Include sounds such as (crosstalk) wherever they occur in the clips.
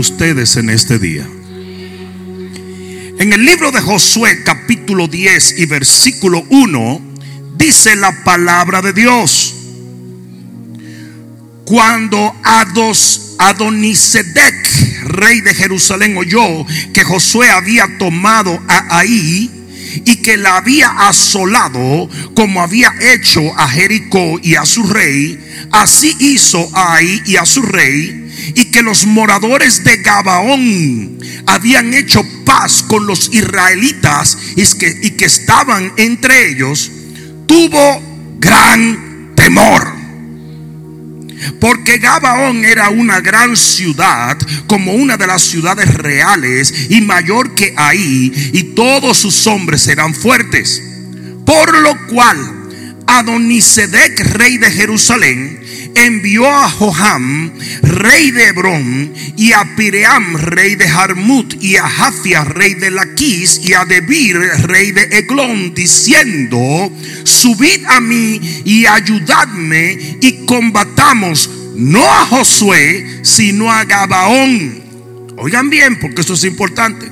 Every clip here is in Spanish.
ustedes en este día. En el libro de Josué capítulo 10 y versículo 1 dice la palabra de Dios. Cuando Ados, Adonisedec, rey de Jerusalén, oyó que Josué había tomado a Ahí y que la había asolado como había hecho a Jericó y a su rey, así hizo a Ahí y a su rey y que los moradores de Gabaón habían hecho paz con los israelitas y que, y que estaban entre ellos, tuvo gran temor. Porque Gabaón era una gran ciudad, como una de las ciudades reales y mayor que ahí, y todos sus hombres eran fuertes. Por lo cual, Adonisedec, rey de Jerusalén, envió a Joham, rey de Hebrón, y a Piream, rey de Jarmut, y a Jafia, rey de Laquis, y a Debir, rey de Eglón, diciendo: Subid a mí y ayudadme, y combatamos no a Josué, sino a Gabaón. Oigan bien, porque esto es importante.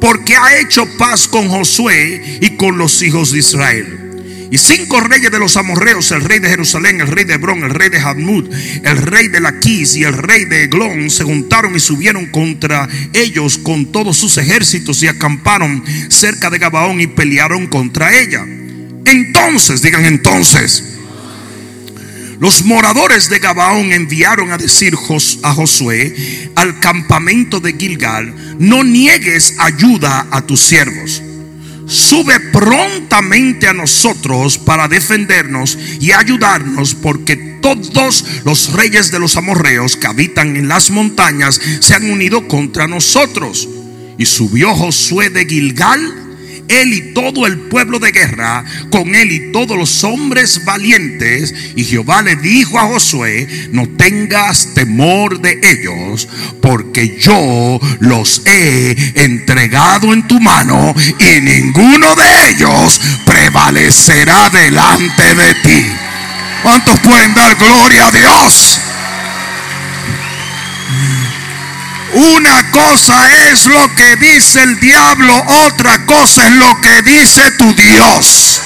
Porque ha hecho paz con Josué y con los hijos de Israel. Y cinco reyes de los amorreos, el rey de Jerusalén, el rey de Hebrón, el rey de Hadmud, el rey de Laquis y el rey de Eglón, se juntaron y subieron contra ellos con todos sus ejércitos y acamparon cerca de Gabaón y pelearon contra ella. Entonces, digan entonces, los moradores de Gabaón enviaron a decir a Josué al campamento de Gilgal, no niegues ayuda a tus siervos sube prontamente a nosotros para defendernos y ayudarnos, porque todos los reyes de los amorreos que habitan en las montañas se han unido contra nosotros. Y subió Josué de Gilgal él y todo el pueblo de guerra, con él y todos los hombres valientes. Y Jehová le dijo a Josué, no tengas temor de ellos, porque yo los he entregado en tu mano y ninguno de ellos prevalecerá delante de ti. ¿Cuántos pueden dar gloria a Dios? Una cosa es lo que dice el diablo, otra cosa es lo que dice tu Dios.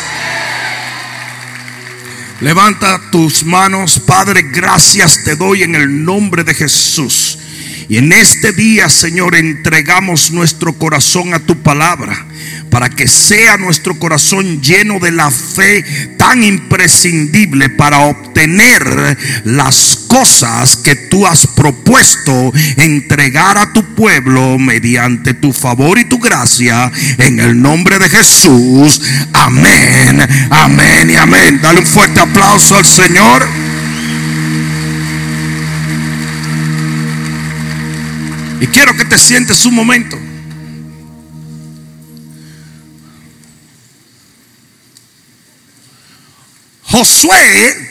Levanta tus manos, Padre, gracias te doy en el nombre de Jesús. Y en este día, Señor, entregamos nuestro corazón a tu palabra para que sea nuestro corazón lleno de la fe tan imprescindible para obtener las cosas que tú has propuesto entregar a tu pueblo mediante tu favor y tu gracia en el nombre de Jesús. Amén, amén y amén. Dale un fuerte aplauso al Señor. Y quiero que te sientes un momento. Josué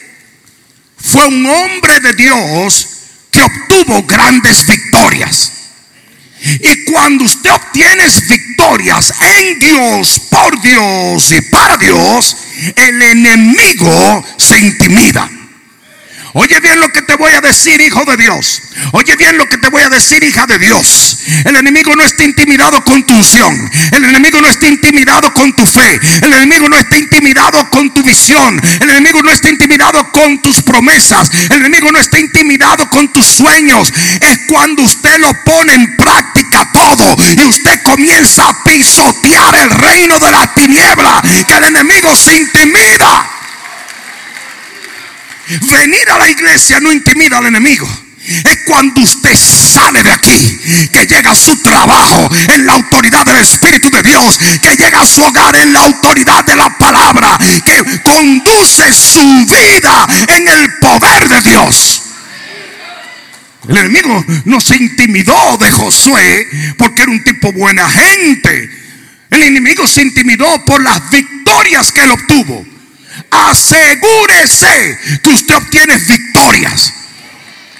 fue un hombre de Dios que obtuvo grandes victorias. Y cuando usted obtiene victorias en Dios, por Dios y para Dios, el enemigo se intimida. Oye bien lo que te voy a decir, hijo de Dios. Oye bien lo que te voy a decir, hija de Dios. El enemigo no está intimidado con tu unción. El enemigo no está intimidado con tu fe. El enemigo no está intimidado con tu visión. El enemigo no está intimidado con tus promesas. El enemigo no está intimidado con tus sueños. Es cuando usted lo pone en práctica todo y usted comienza a pisotear el reino de la tiniebla que el enemigo se intimida. Venir a la iglesia no intimida al enemigo. Es cuando usted sale de aquí, que llega a su trabajo en la autoridad del Espíritu de Dios, que llega a su hogar en la autoridad de la palabra, que conduce su vida en el poder de Dios. El enemigo no se intimidó de Josué porque era un tipo buena gente. El enemigo se intimidó por las victorias que él obtuvo asegúrese que usted obtiene victorias.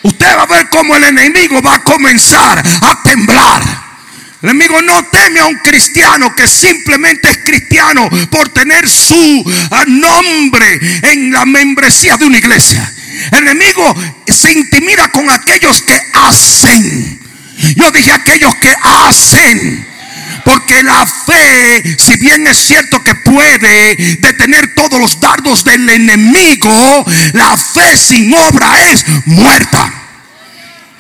Usted va a ver cómo el enemigo va a comenzar a temblar. El enemigo no teme a un cristiano que simplemente es cristiano por tener su ah, nombre en la membresía de una iglesia. El enemigo se intimida con aquellos que hacen Yo dije aquellos que hacen. Porque la fe, si bien es cierto que puede detener todos los dardos del enemigo, la fe sin obra es muerta.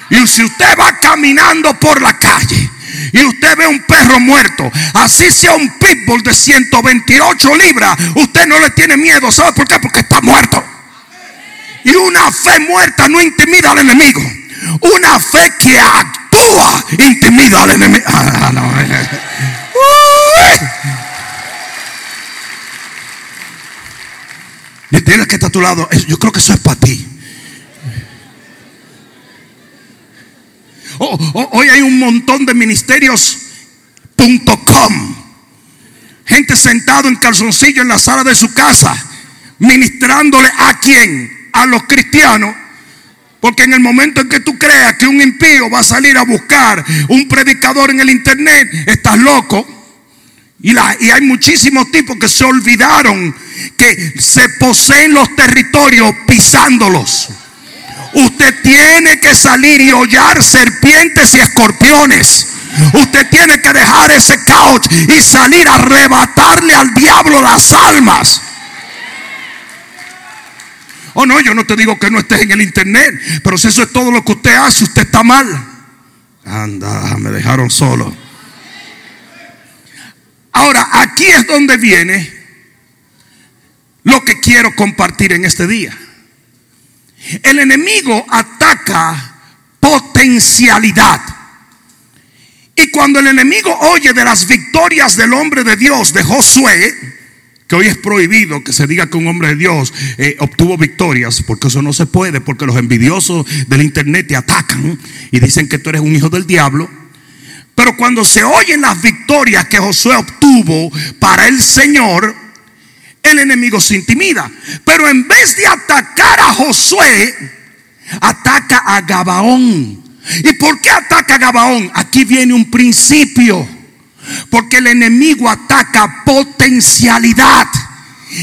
Y si usted va caminando por la calle y usted ve un perro muerto, así sea un pitbull de 128 libras, usted no le tiene miedo. ¿Sabe por qué? Porque está muerto. Y una fe muerta no intimida al enemigo. Una fe que actúa intimida al enemigo. Ah, y tienes que estar a tu lado. Yo creo que eso es para ti. Oh, oh, hoy hay un montón de ministerios.com. Gente sentado en calzoncillo en la sala de su casa, ministrándole a quién? A los cristianos. Porque en el momento en que tú creas que un impío va a salir a buscar un predicador en el internet, estás loco. Y, la, y hay muchísimos tipos que se olvidaron que se poseen los territorios pisándolos. Usted tiene que salir y hollar serpientes y escorpiones. Usted tiene que dejar ese couch y salir a arrebatarle al diablo las almas. Oh, no, yo no te digo que no estés en el internet, pero si eso es todo lo que usted hace, usted está mal. Anda, me dejaron solo. Ahora, aquí es donde viene lo que quiero compartir en este día. El enemigo ataca potencialidad. Y cuando el enemigo oye de las victorias del hombre de Dios, de Josué, que hoy es prohibido que se diga que un hombre de Dios eh, obtuvo victorias, porque eso no se puede, porque los envidiosos del internet te atacan y dicen que tú eres un hijo del diablo. Pero cuando se oyen las victorias que Josué obtuvo para el Señor, el enemigo se intimida. Pero en vez de atacar a Josué, ataca a Gabaón. ¿Y por qué ataca a Gabaón? Aquí viene un principio. Porque el enemigo ataca potencialidad.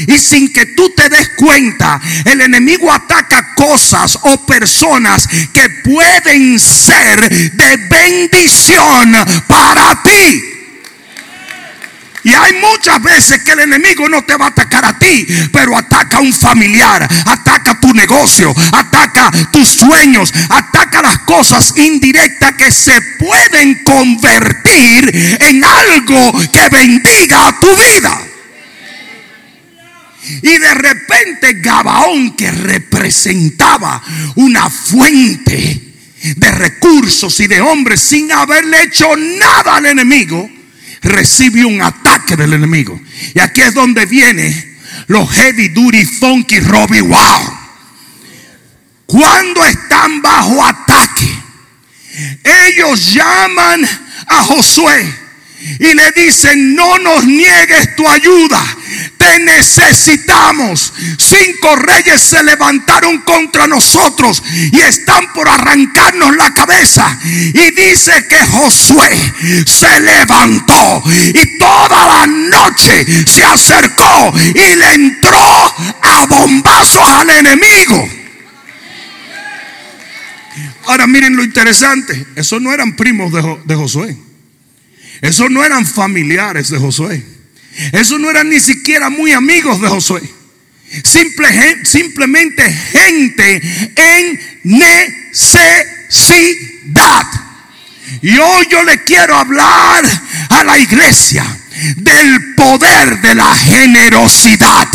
Y sin que tú te des cuenta, el enemigo ataca cosas o personas que pueden ser de bendición para ti. Y hay muchas veces que el enemigo no te va a atacar a ti, pero ataca a un familiar, ataca negocio, ataca tus sueños, ataca las cosas indirectas que se pueden convertir en algo que bendiga tu vida. Y de repente Gabaón, que representaba una fuente de recursos y de hombres sin haberle hecho nada al enemigo, recibe un ataque del enemigo. Y aquí es donde viene los heavy duty funky Robbie Wow. Cuando están bajo ataque, ellos llaman a Josué y le dicen, no nos niegues tu ayuda, te necesitamos. Cinco reyes se levantaron contra nosotros y están por arrancarnos la cabeza. Y dice que Josué se levantó y toda la noche se acercó y le entró a bombazos al enemigo. Ahora miren lo interesante, esos no eran primos de, Josué. Esos no eran familiares de Josué. Esos no eran ni siquiera muy amigos de Josué. simplemente gente en necesidad. Y hoy yo le quiero hablar a la iglesia del poder de la generosidad.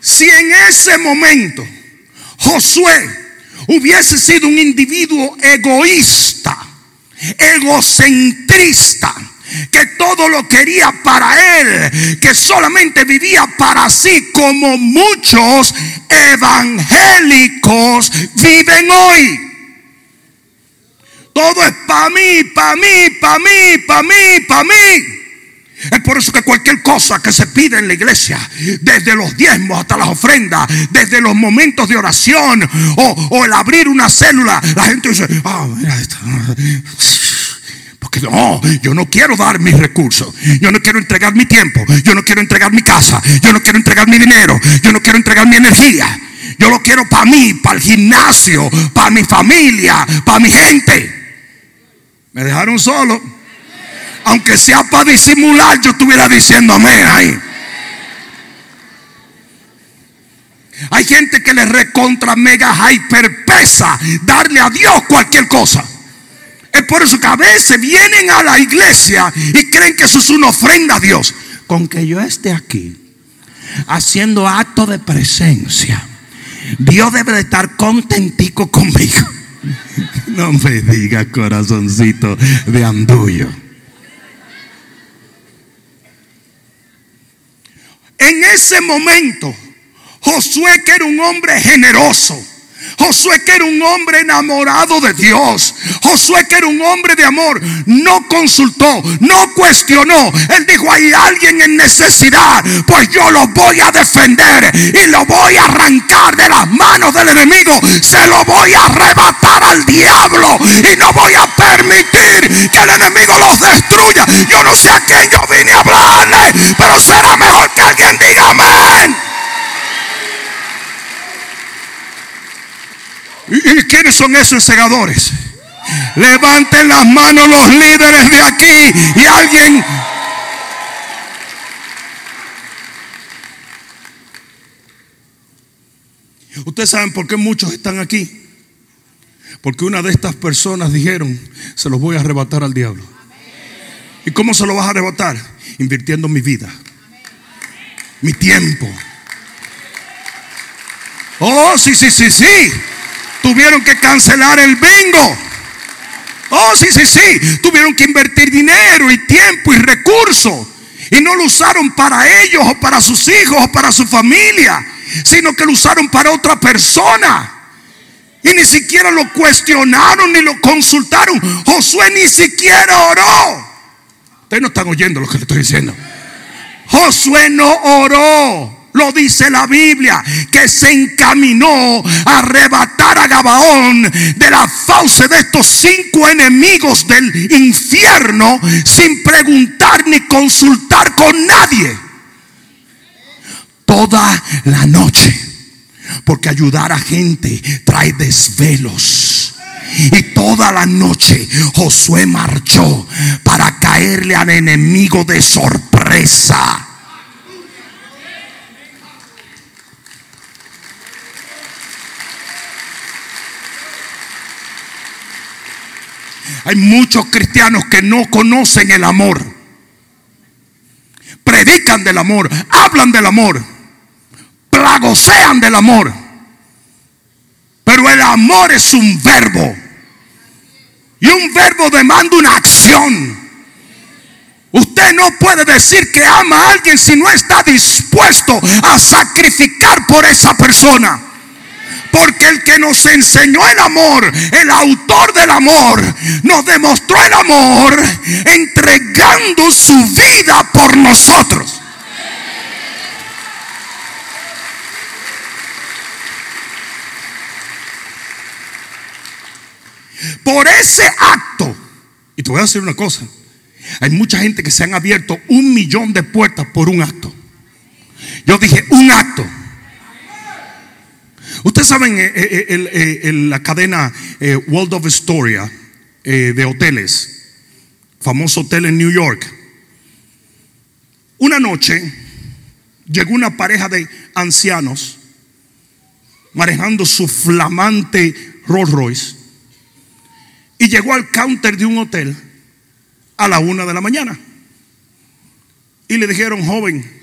Si en ese momento Josué hubiese sido un individuo egoísta, egocentrista, que todo lo quería para él, que solamente vivía para sí como muchos evangélicos viven hoy. Todo es para mí, para mí, para mí, para mí, para mí. Es por eso que cualquier cosa que se pide en la iglesia, desde los diezmos hasta las ofrendas, desde los momentos de oración o, el abrir una célula, la gente dice, ah, mira esto. Porque no, yo no quiero dar mis recursos. Yo no quiero entregar mi tiempo. Yo no quiero entregar mi casa. Yo no quiero entregar mi dinero. Yo no quiero entregar mi energía. Yo lo quiero para mí, para el gimnasio, para mi familia, para mi gente. Me dejaron solo. Aunque sea para disimular, yo estuviera diciendo amén ahí. Hay gente que le recontra mega hyper pesa darle a Dios cualquier cosa. Es por eso que a veces vienen a la iglesia y creen que eso es una ofrenda a Dios. Con que yo esté aquí haciendo acto de presencia, Dios debe de estar contentico conmigo. (laughs) No me diga corazoncito de andullo. En ese momento, Josué que era un hombre generoso Josué que era un hombre enamorado de Dios. Josué que era un hombre de amor. No consultó, no cuestionó. Él dijo, hay alguien en necesidad. Pues yo lo voy a defender y lo voy a arrancar de las manos del enemigo. Se lo voy a arrebatar al diablo. Y no voy a permitir que el enemigo los destruya. Yo no sé a quién yo vine a hablarle. Pero será mejor que alguien diga amén. ¿Y quiénes son esos segadores? Levanten las manos los líderes de aquí y alguien... Ustedes saben por qué muchos están aquí. Porque una de estas personas dijeron, se los voy a arrebatar al diablo. ¿Y cómo se lo vas a arrebatar? Invirtiendo mi vida, mi tiempo. Oh, sí, sí, sí, sí. Tuvieron que cancelar el bingo. Oh, sí, sí, sí. Tuvieron que invertir dinero y tiempo y recursos. Y no lo usaron para ellos o para sus hijos o para su familia, sino que lo usaron para otra persona. Y ni siquiera lo cuestionaron ni lo consultaron. Josué ni siquiera oró. Ustedes no están oyendo lo que le estoy diciendo. Josué no oró. Lo dice la Biblia, que se encaminó a arrebatar a Gabaón de la fauce de estos cinco enemigos del infierno sin preguntar ni consultar con nadie. Toda la noche. Porque ayudar a gente trae desvelos. Y toda la noche Josué marchó para caerle al enemigo de sorpresa. Hay muchos cristianos que no conocen el amor. Predican del amor, hablan del amor, plagosean del amor. Pero el amor es un verbo. Y un verbo demanda una acción. Usted no puede decir que ama a alguien si no está dispuesto a sacrificar por esa persona. Porque el que nos enseñó el amor, el autor del amor, nos demostró el amor entregando su vida por nosotros. Por ese acto, y te voy a decir una cosa, hay mucha gente que se han abierto un millón de puertas por un acto. Yo dije, un acto. Ustedes saben eh, eh, eh, la cadena World of Astoria de hoteles, famoso hotel en New York. Una noche llegó una pareja de ancianos manejando su flamante Rolls Royce y llegó al counter de un hotel a la una de la mañana. Y le dijeron, joven,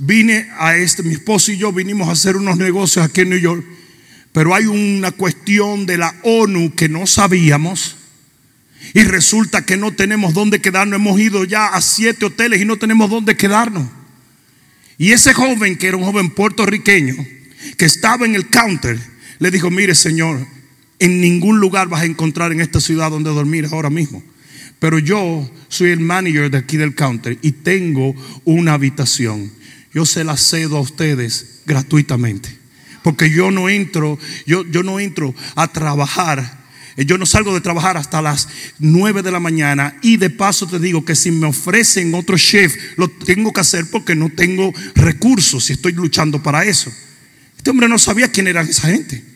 vine a este, mi esposo y yo vinimos a hacer unos negocios aquí en New York, pero hay una cuestión de la ONU que no sabíamos. Y resulta que no tenemos dónde quedarnos. Hemos ido ya a siete hoteles y no tenemos dónde quedarnos. Y ese joven, que era un joven puertorriqueño, que estaba en el counter, le dijo, mire señor, en ningún lugar vas a encontrar en esta ciudad donde dormir ahora mismo. Pero yo soy el manager de aquí del counter y tengo una habitación yo se la cedo a ustedes gratuitamente. Porque yo no entro, yo, yo no entro a trabajar Eh, yo no salgo de trabajar hasta las 9 de la mañana y de paso te digo que si me ofrecen otro chef, lo tengo que hacer porque no tengo recursos y estoy luchando para eso. Este hombre no sabía quién era esa gente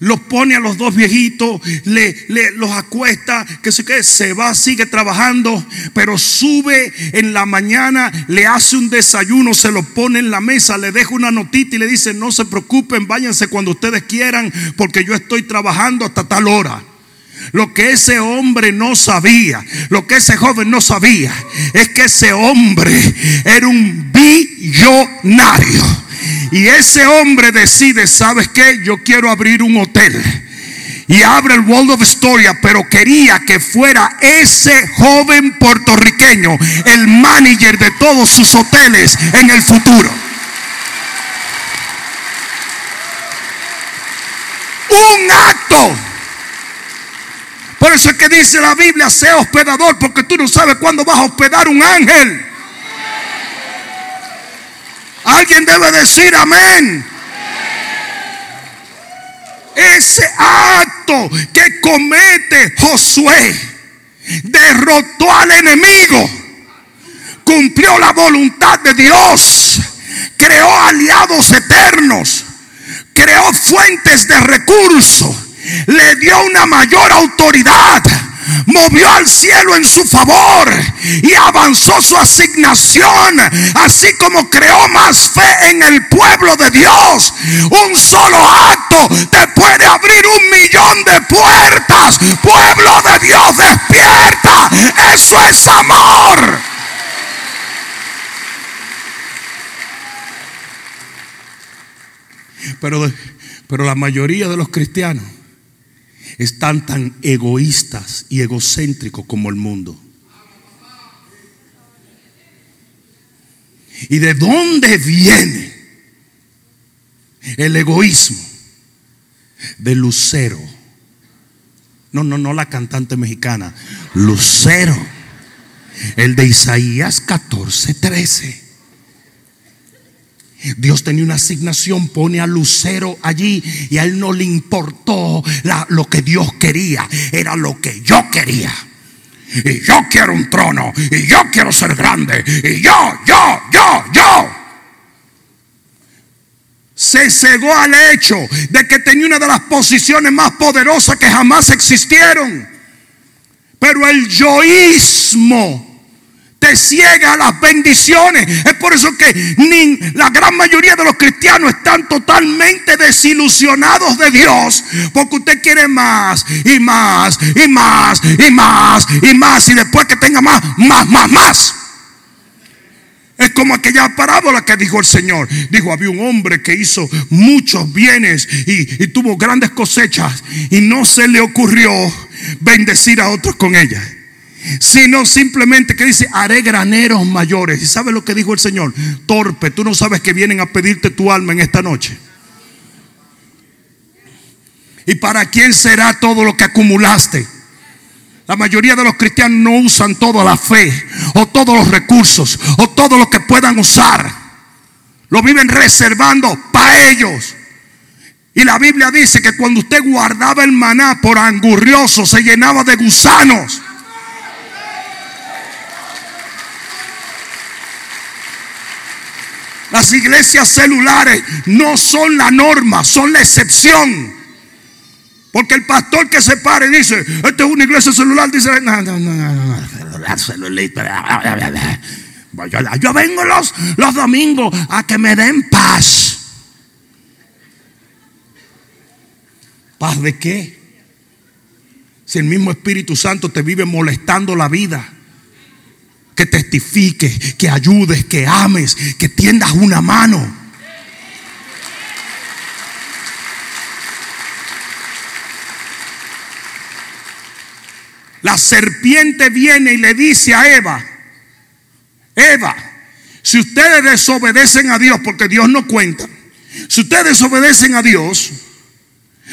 los pone a los dos viejitos, le, los acuesta, que se, que se va, sigue trabajando, pero sube en la mañana, le hace un desayuno, se lo pone en la mesa, le deja una notita y le dice, no se preocupen, váyanse cuando ustedes quieran, porque yo estoy trabajando hasta tal hora. Lo que ese hombre no sabía, lo que ese joven no sabía, es que ese hombre era un billonario. Y ese hombre decide, ¿sabes qué? Yo quiero abrir un hotel. Y abre el World of Storia, pero quería que fuera ese joven puertorriqueño el manager de todos sus hoteles en el futuro. Un acto. Por eso es que dice la Biblia, sea hospedador, porque tú no sabes cuándo vas a hospedar un ángel. Alguien debe decir amén. Ese acto que comete Josué derrotó al enemigo, cumplió la voluntad de Dios, creó aliados eternos, creó fuentes de recursos, le dio una mayor autoridad movió al cielo en su favor y avanzó su asignación, así como creó más fe en el pueblo de Dios. Un solo acto te puede abrir un millón de puertas. Pueblo de Dios, despierta. Eso es amor. Pero, pero la mayoría de los cristianos están tan egoístas y egocéntricos como el mundo. ¿Y de dónde viene el egoísmo? De Lucero. No, no, no la cantante mexicana. Lucero. El de Isaías 14, 13. Dios tenía una asignación, pone a Lucero allí y a él no le importó lo que Dios quería, era lo que yo quería. Y yo quiero un trono, y yo quiero ser grande, y yo, yo, yo, yo. Se cegó al hecho de que tenía una de las posiciones más poderosas que jamás existieron. Pero el yoísmo te ciega las bendiciones. Es por eso que la gran mayoría de los cristianos están totalmente desilusionados de Dios. Porque usted quiere más y más y más y más y más. Y después que tenga más, más, más, más. Es como aquella parábola que dijo el Señor. Dijo, había un hombre que hizo muchos bienes y, y tuvo grandes cosechas y no se le ocurrió bendecir a otros con ellas sino simplemente que dice, haré graneros mayores. ¿Y sabe lo que dijo el Señor? Torpe, tú no sabes que vienen a pedirte tu alma en esta noche. ¿Y para quién será todo lo que acumulaste? La mayoría de los cristianos no usan toda la fe o todos los recursos o todo lo que puedan usar. Lo viven reservando para ellos. Y la Biblia dice que cuando usted guardaba el maná por angurrioso se llenaba de gusanos. Las iglesias celulares no son la norma, son la excepción. Porque el pastor que se pare dice, esta es una iglesia celular, dice, no, no, no, no, Yo vengo los, los domingos a que me den paz. ¿Paz de qué? Si el mismo Espíritu Santo te vive molestando la vida que testifiques, que ayudes, que ames, que tiendas una mano. La serpiente viene y le dice a Eva, Eva, si ustedes desobedecen a Dios, porque Dios no cuenta, si ustedes desobedecen a Dios,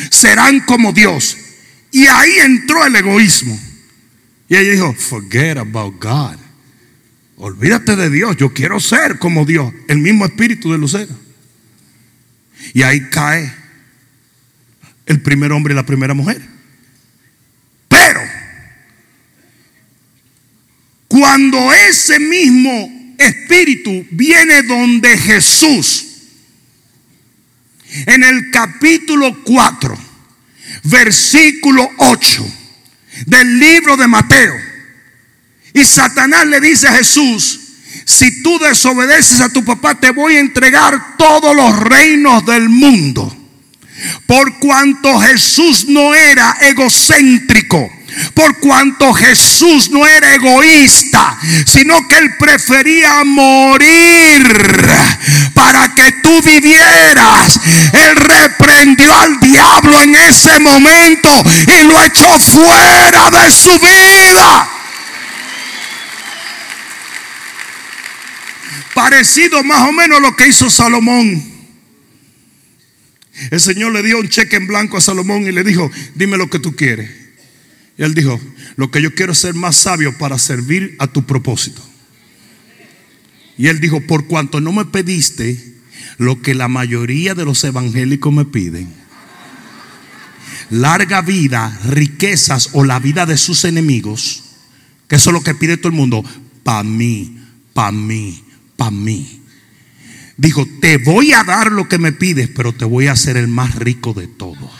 serán como Dios. Y ahí entró el egoísmo. Y ella dijo, forget about God. Olvídate de Dios, yo quiero ser como Dios, el mismo espíritu de Lucero. Y ahí cae el primer hombre y la primera mujer. Pero, cuando ese mismo espíritu viene donde Jesús, en el capítulo 4, versículo 8 del libro de Mateo, y Satanás le dice a Jesús, si tú desobedeces a tu papá, te voy a entregar todos los reinos del mundo. Por cuanto Jesús no era egocéntrico, por cuanto Jesús no era egoísta, sino que él prefería morir para que tú vivieras. Él reprendió al diablo en ese momento y lo echó fuera de su vida. Parecido más o menos a lo que hizo Salomón. El Señor le dio un cheque en blanco a Salomón y le dijo, dime lo que tú quieres. Y él dijo, lo que yo quiero es ser más sabio para servir a tu propósito. Y él dijo, por cuanto no me pediste lo que la mayoría de los evangélicos me piden, larga vida, riquezas o la vida de sus enemigos, que eso es lo que pide todo el mundo, para mí, para mí, para mí. Dijo, te voy a dar lo que me pides, pero te voy a hacer el más rico de todos.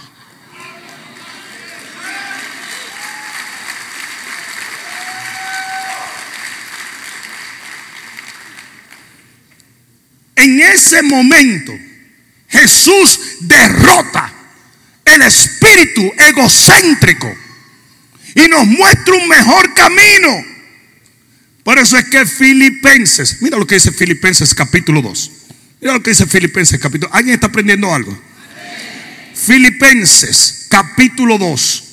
En ese momento Jesús derrota el espíritu egocéntrico y nos muestra un mejor camino. Por eso es que Filipenses, mira lo que dice Filipenses capítulo 2. Mira lo que dice Filipenses capítulo. ¿Alguien está aprendiendo algo? Filipenses capítulo 2.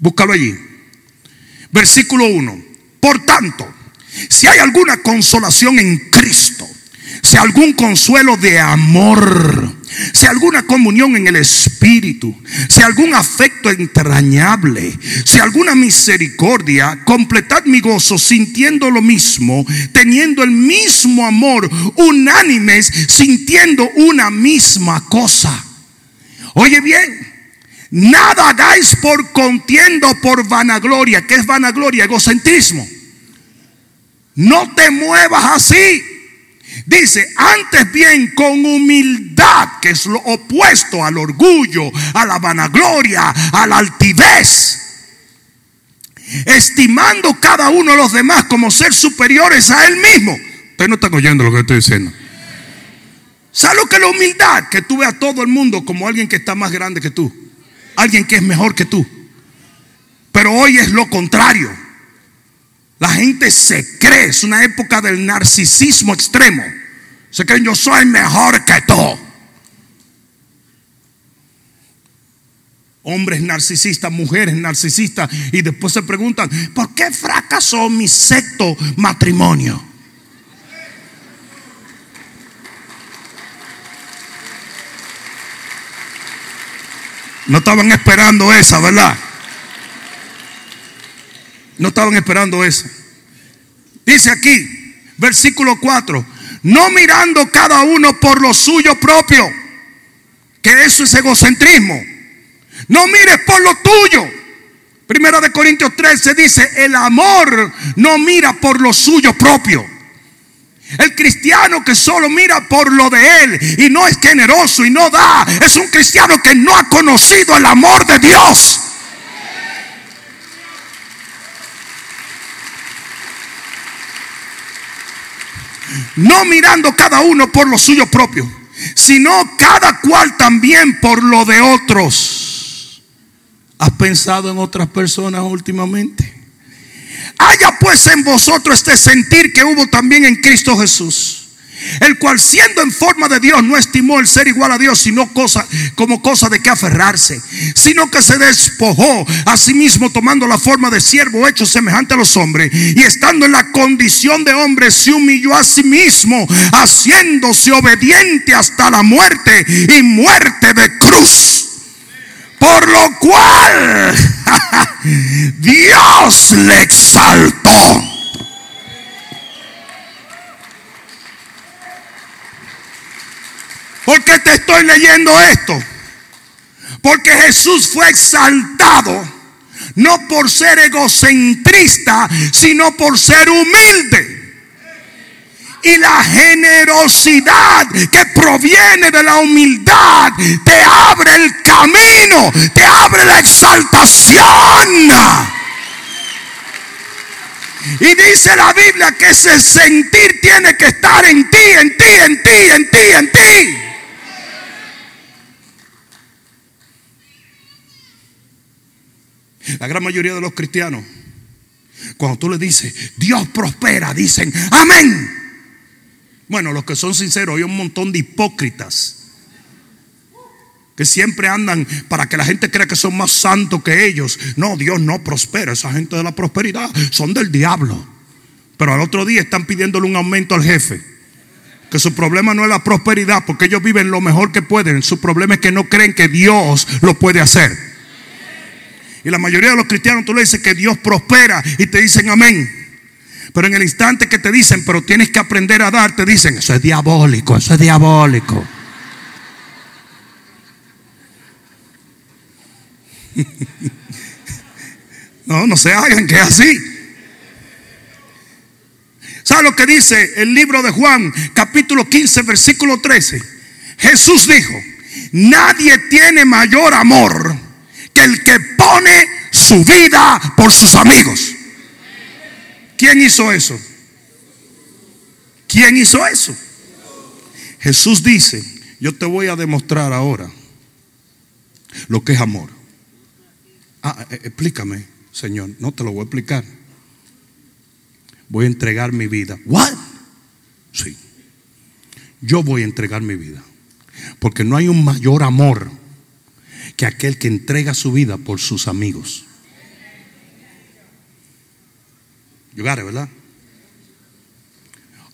Búscalo allí. Versículo 1. Por tanto, si hay alguna consolación en Cristo, si algún consuelo de amor, si alguna comunión en el Espíritu, si algún afecto entrañable, si alguna misericordia, completad mi gozo sintiendo lo mismo, teniendo el mismo amor, unánimes, sintiendo una misma cosa. Oye bien, nada hagáis por contiendo, por vanagloria. ¿Qué es vanagloria? Egocentrismo. No te muevas así. Dice, antes bien con humildad, que es lo opuesto al orgullo, a la vanagloria, a la altivez. Estimando cada uno de los demás como ser superiores a él mismo. Ustedes no están oyendo lo que estoy diciendo. ¿Sabes lo que es la humildad? Que tú veas a todo el mundo como alguien que está más grande que tú. Alguien que es mejor que tú. Pero hoy es lo contrario. La gente se cree, es una época del narcisismo extremo. Se creen yo soy mejor que tú. Hombres narcisistas, mujeres narcisistas, y después se preguntan, ¿por qué fracasó mi sexto matrimonio? No estaban esperando esa, ¿verdad? No estaban esperando eso. Dice aquí, versículo 4, no mirando cada uno por lo suyo propio, que eso es egocentrismo. No mires por lo tuyo. Primera de Corintios 13 dice, el amor no mira por lo suyo propio. El cristiano que solo mira por lo de él y no es generoso y no da, es un cristiano que no ha conocido el amor de Dios. No mirando cada uno por lo suyo propio, sino cada cual también por lo de otros. ¿Has pensado en otras personas últimamente? Haya pues en vosotros este sentir que hubo también en Cristo Jesús el cual siendo en forma de Dios no estimó el ser igual a Dios sino cosa como cosa de que aferrarse, sino que se despojó a sí mismo tomando la forma de siervo hecho semejante a los hombres y estando en la condición de hombre se humilló a sí mismo, haciéndose obediente hasta la muerte y muerte de cruz. Por lo cual (laughs) Dios le exaltó ¿Por qué te estoy leyendo esto? Porque Jesús fue exaltado no por ser egocentrista, sino por ser humilde. Y la generosidad que proviene de la humildad te abre el camino, te abre la exaltación. Y dice la Biblia que ese sentir tiene que estar en ti, en ti, en ti, en ti, en ti. La gran mayoría de los cristianos, cuando tú le dices, Dios prospera, dicen, amén. Bueno, los que son sinceros, hay un montón de hipócritas que siempre andan para que la gente crea que son más santos que ellos. No, Dios no prospera. Esa gente de la prosperidad son del diablo. Pero al otro día están pidiéndole un aumento al jefe. Que su problema no es la prosperidad, porque ellos viven lo mejor que pueden. Su problema es que no creen que Dios lo puede hacer. Y la mayoría de los cristianos tú le dices que Dios prospera y te dicen amén. Pero en el instante que te dicen, pero tienes que aprender a dar, te dicen, eso es diabólico, eso es diabólico. (laughs) no, no se hagan que es así. ¿Sabe lo que dice el libro de Juan, capítulo 15, versículo 13? Jesús dijo, nadie tiene mayor amor que el que pone su vida por sus amigos. ¿Quién hizo eso? ¿Quién hizo eso? Jesús dice, yo te voy a demostrar ahora lo que es amor. Ah, eh, explícame, Señor. No te lo voy a explicar. Voy a entregar mi vida. ¿What? Sí. Yo voy a entregar mi vida. Porque no hay un mayor amor que aquel que entrega su vida por sus amigos. Yo ¿verdad?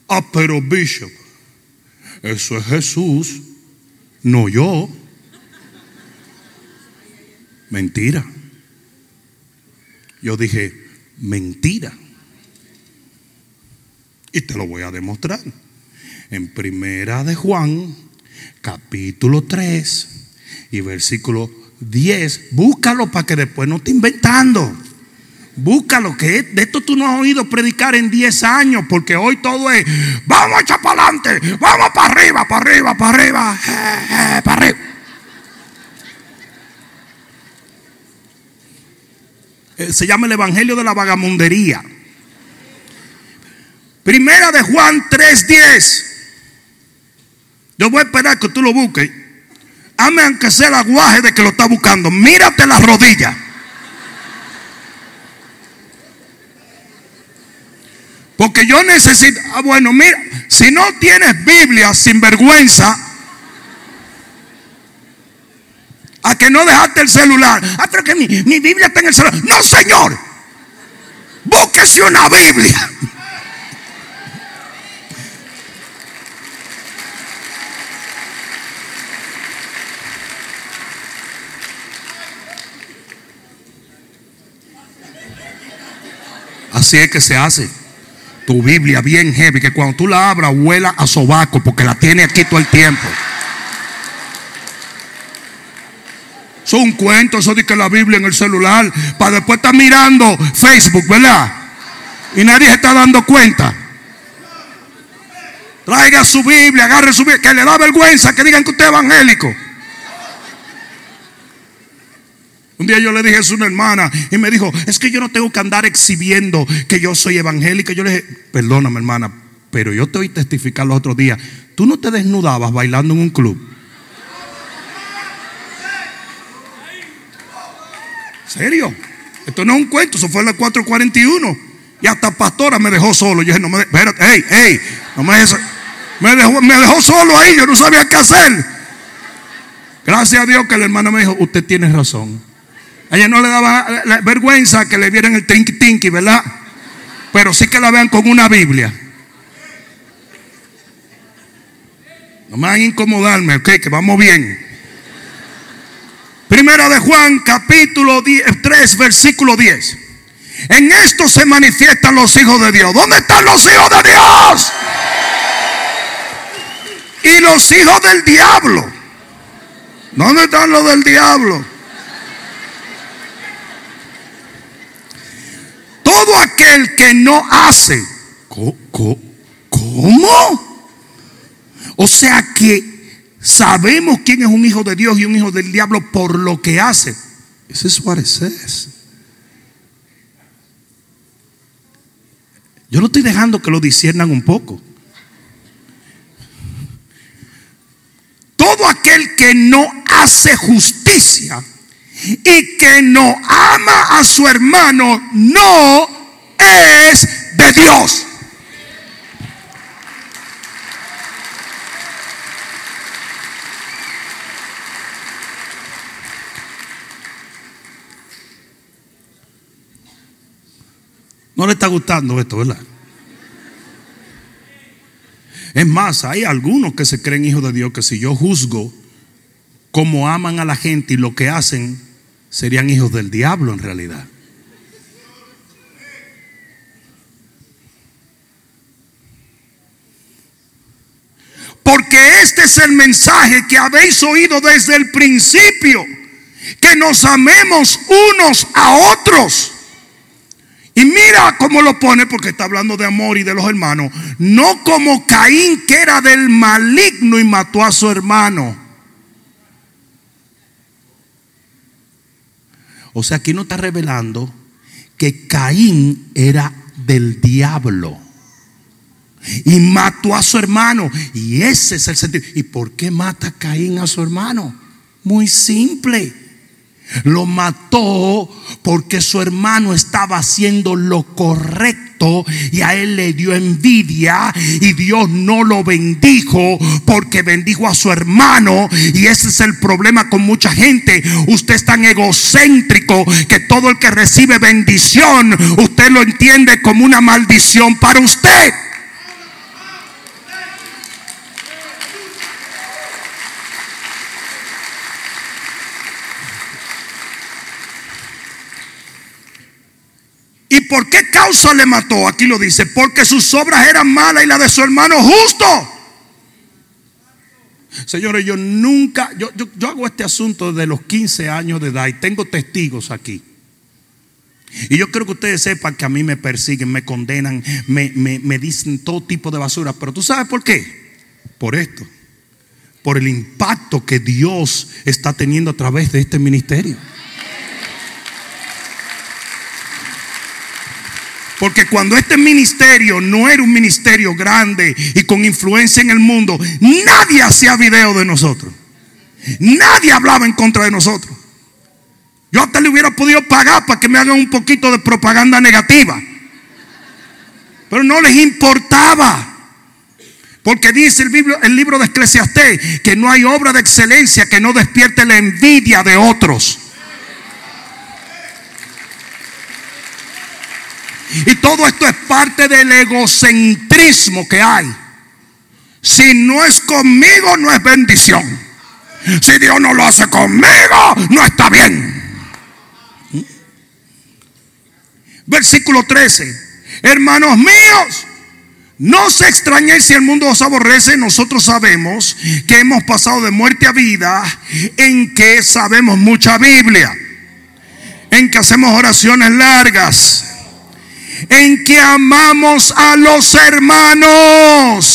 Ah, pero Bishop, eso es Jesús, no yo. Mentira. Yo dije, mentira. Y te lo voy a demostrar. En primera de Juan, capítulo 3 y versículo 10. Búscalo para que después no esté inventando. Búscalo, que de esto tú no has oído predicar en 10 años, porque hoy todo es, vamos a echar para adelante, vamos para arriba, para arriba, para arriba, eh, eh, para arriba. Eh, se llama el Evangelio de la Vagamundería. Primera de Juan 3:10. Yo voy a esperar que tú lo busques. Ame aunque sea el aguaje de que lo está buscando. Mírate las rodillas. Porque yo necesito. Ah, bueno, mira. Si no tienes Biblia sin vergüenza, a que no dejaste el celular. Ah, pero que mi, Biblia está en el celular. No, Señor. Búsquese una Biblia. Así es que se hace. Tu Biblia bien heavy, que cuando tú la abras huela a sobaco porque la tiene aquí todo el tiempo. Es un cuento, eso de que la Biblia en el celular, para después estar mirando Facebook, ¿verdad? Y nadie se está dando cuenta. Traiga su Biblia, agarre su Biblia, que le da vergüenza que digan que usted es evangélico. Un día yo le dije a una hermana y me dijo, es que yo no tengo que andar exhibiendo que yo soy evangélica. Yo le dije, perdóname hermana, pero yo te oí testificar los otros días. Tú no te desnudabas bailando en un club. ¿Serio? Esto no es un cuento, eso fue en la 441. Y hasta pastora me dejó solo. Yo dije, no me, espérate, hey, hey, no me, me, dejó, me dejó solo ahí, yo no sabía qué hacer. Gracias a Dios que la hermana me dijo, usted tiene razón. A ella no le daba vergüenza que le vieran el tinky tinky, ¿verdad? Pero sí que la vean con una Biblia. No me van a incomodarme, ok, que vamos bien. Primera de Juan, capítulo 3, versículo 10. En esto se manifiestan los hijos de Dios. ¿Dónde están los hijos de Dios? Y los hijos del diablo. ¿Dónde están los del diablo? Todo aquel que no hace. ¿Cómo? O sea que sabemos quién es un hijo de Dios y un hijo del diablo por lo que hace. Eso es what it says. Yo no estoy dejando que lo disiernan un poco. Todo aquel que no hace justicia y que no ama a su hermano no es de Dios. No le está gustando esto, ¿verdad? Es más, hay algunos que se creen hijos de Dios que si yo juzgo cómo aman a la gente y lo que hacen, serían hijos del diablo en realidad. Porque este es el mensaje que habéis oído desde el principio, que nos amemos unos a otros. Y mira cómo lo pone, porque está hablando de amor y de los hermanos. No como Caín, que era del maligno y mató a su hermano. O sea, aquí no está revelando que Caín era del diablo. Y mató a su hermano. Y ese es el sentido. ¿Y por qué mata Caín a su hermano? Muy simple lo mató porque su hermano estaba haciendo lo correcto y a él le dio envidia y Dios no lo bendijo porque bendijo a su hermano y ese es el problema con mucha gente. Usted es tan egocéntrico que todo el que recibe bendición usted lo entiende como una maldición para usted. ¿Y por qué causa le mató? Aquí lo dice, porque sus obras eran malas y la de su hermano justo. Señores, yo nunca, yo, hago este asunto desde los 15 años de edad y tengo testigos aquí. Y yo creo que ustedes sepan que a mí me persiguen, me condenan, me, me dicen todo tipo de basura. Pero tú sabes por qué? Por esto. Por el impacto que Dios está teniendo a través de este ministerio. Porque cuando este ministerio no era un ministerio grande y con influencia en el mundo, nadie hacía video de nosotros. Nadie hablaba en contra de nosotros. Yo hasta le hubiera podido pagar para que me hagan un poquito de propaganda negativa. Pero no les importaba. Porque dice el libro, de Eclesiastés que no hay obra de excelencia que no despierte la envidia de otros. Y todo esto es parte del egocentrismo que hay. Si no es conmigo, no es bendición. Si Dios no lo hace conmigo, no está bien. Versículo 13. Hermanos míos, no se extrañéis si el mundo os aborrece. Nosotros sabemos que hemos pasado de muerte a vida, en que sabemos mucha Biblia, en que hacemos oraciones largas en que amamos a los hermanos.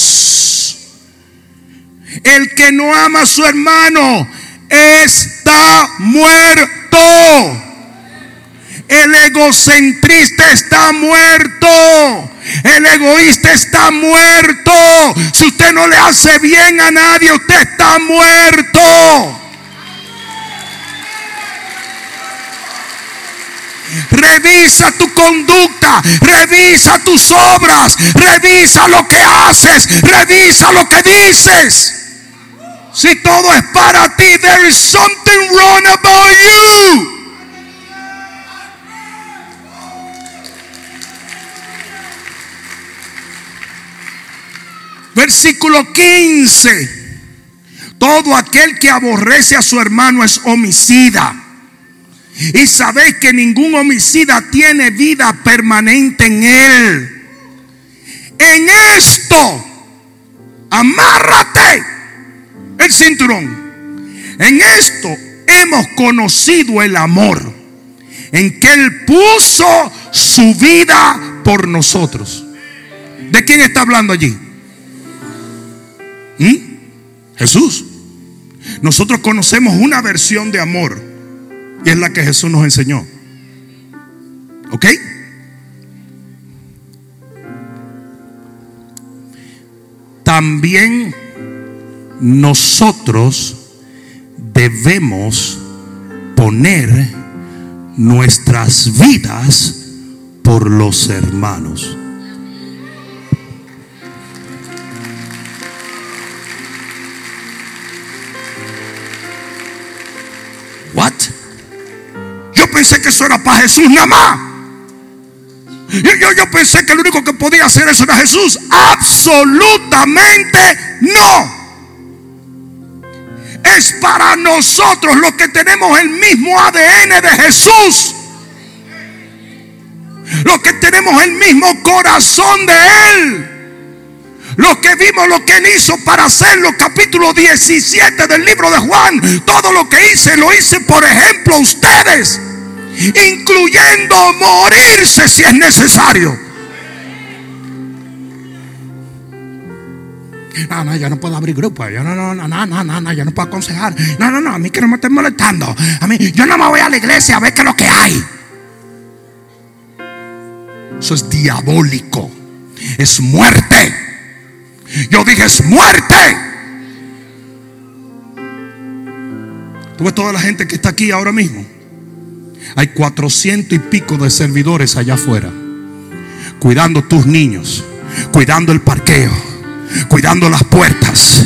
El que no ama a su hermano está muerto. El egocentrista está muerto. El egoísta está muerto. Si usted no le hace bien a nadie, usted está muerto. Revisa tu conducta, revisa tus obras, revisa lo que haces, revisa lo que dices. Si todo es para ti, there is something wrong about you. Versículo 15. Todo aquel que aborrece a su hermano es homicida. Y sabéis que ningún homicida tiene vida permanente en él. En esto, amárrate el cinturón. En esto hemos conocido el amor, en que Él puso su vida por nosotros. ¿De quién está hablando allí? ¿Mm? Jesús. Nosotros conocemos una versión de amor y es la que Jesús nos enseñó. ¿Ok? También nosotros debemos poner nuestras vidas por los hermanos. Pensé que eso era para Jesús nada más. Yo, yo, pensé que el único que podía hacer eso era Jesús. Absolutamente no es para nosotros los que tenemos el mismo ADN de Jesús. Los que tenemos el mismo corazón de Él. Los que vimos lo que Él hizo para hacerlo. Capítulo 17 del libro de Juan. Todo lo que hice lo hice por ejemplo ustedes. Incluyendo morirse si es necesario. No, no, yo no puedo abrir grupo. Yo no, no, no, no, no, no, yo no puedo aconsejar. No, no, no, a mí que no me estén molestando. A mí, yo no me voy a la iglesia a ver qué es lo que hay. Eso es diabólico. Es muerte. Yo dije, es muerte. Tú ves toda la gente que está aquí ahora mismo. Hay cuatrocientos y pico de servidores allá afuera. Cuidando tus niños. Cuidando el parqueo cuidando las puertas,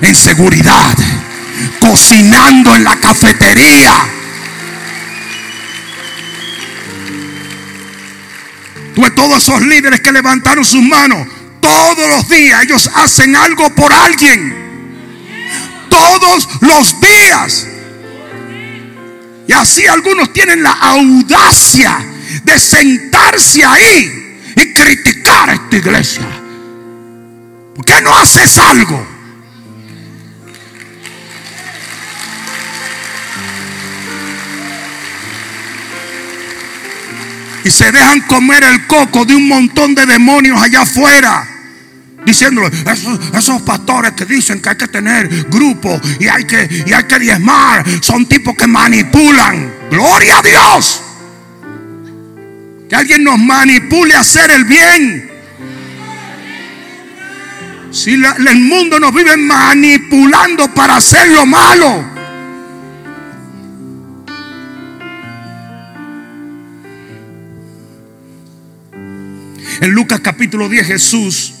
en seguridad, cocinando en la cafetería. Tuve todos esos líderes que levantaron sus manos. Todos los días ellos hacen algo por alguien. Todos los días. Y así algunos tienen la audacia de sentarse ahí y criticar a esta iglesia. ¿Por qué no haces algo? Y se dejan comer el coco de un montón de demonios allá afuera. Diciéndole, esos, pastores que dicen que hay que tener grupo y hay que, y hay que diezmar, son tipos que manipulan. Gloria a Dios. Que alguien nos manipule a hacer el bien. Si el mundo nos vive manipulando para hacer lo malo. En Lucas capítulo 10 Jesús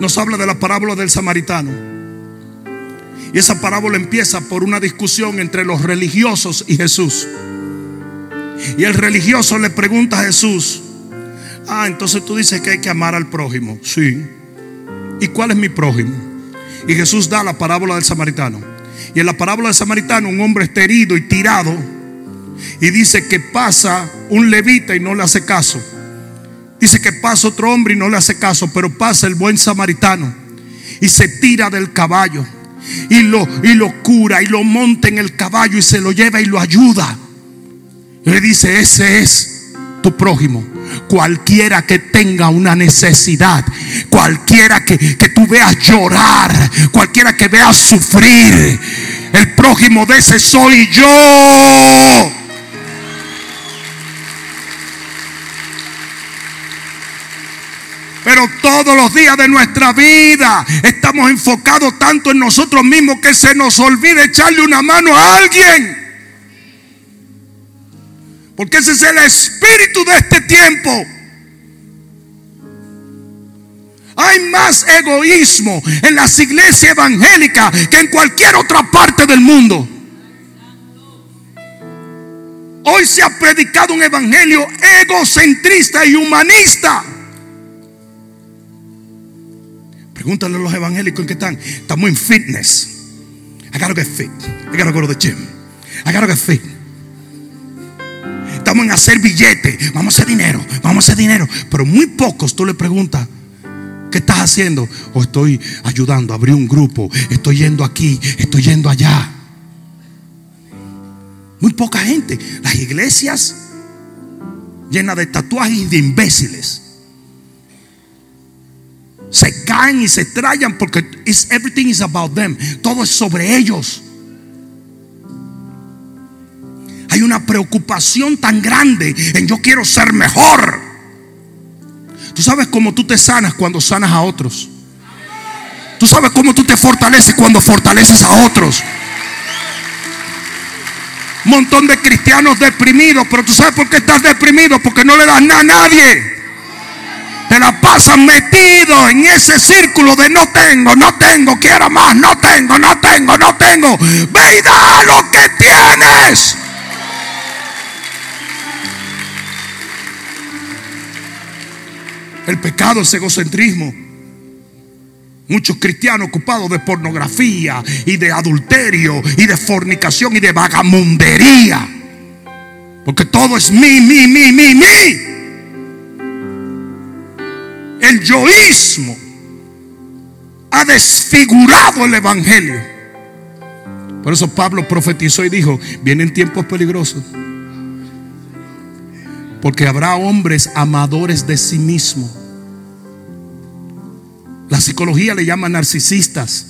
nos habla de la parábola del samaritano. Y esa parábola empieza por una discusión entre los religiosos y Jesús. Y el religioso le pregunta a Jesús, ah, entonces tú dices que hay que amar al prójimo. Sí. ¿Y cuál es mi prójimo? Y Jesús da la parábola del samaritano. Y en la parábola del samaritano un hombre está herido y tirado. Y dice que pasa un levita y no le hace caso. Dice que pasa otro hombre y no le hace caso. Pero pasa el buen samaritano. Y se tira del caballo. Y lo, y lo cura y lo monta en el caballo y se lo lleva y lo ayuda. Y le dice, ese es tu prójimo. Cualquiera que tenga una necesidad, cualquiera que, que tú veas llorar, cualquiera que veas sufrir, el prójimo de ese soy yo. Pero todos los días de nuestra vida estamos enfocados tanto en nosotros mismos que se nos olvida echarle una mano a alguien. Porque ese es el espíritu de este tiempo. Hay más egoísmo en las iglesias evangélicas que en cualquier otra parte del mundo. Hoy se ha predicado un evangelio egocentrista y humanista. Pregúntale a los evangélicos en qué están. Estamos en fitness. I gotta get fit. I gotta go to the gym. I gotta get fit. Estamos en hacer billetes. Vamos a hacer dinero. Vamos a hacer dinero. Pero muy pocos tú le preguntas. ¿Qué estás haciendo? O estoy ayudando, abrí un grupo, estoy yendo aquí, estoy yendo allá. Muy poca gente. Las iglesias llenas de tatuajes y de imbéciles. Se caen y se trayan porque everything is about them. Todo es sobre ellos. Hay una preocupación tan grande en yo quiero ser mejor. Tú sabes cómo tú te sanas cuando sanas a otros. Tú sabes cómo tú te fortaleces cuando fortaleces a otros. Montón de cristianos deprimidos, pero tú sabes por qué estás deprimido, porque no le das nada a nadie. Te la pasan metido en ese círculo de no tengo, no tengo, quiero más, no tengo, no tengo, no tengo. Ve y da lo que tienes. El pecado es egocentrismo. Muchos cristianos ocupados de pornografía y de adulterio y de fornicación y de vagamundería. Porque todo es mi, mi, mi, mi, mi. El yoísmo ha desfigurado el evangelio. Por eso Pablo profetizó y dijo, vienen tiempos peligrosos. Porque habrá hombres amadores de sí mismos. La psicología le llama narcisistas.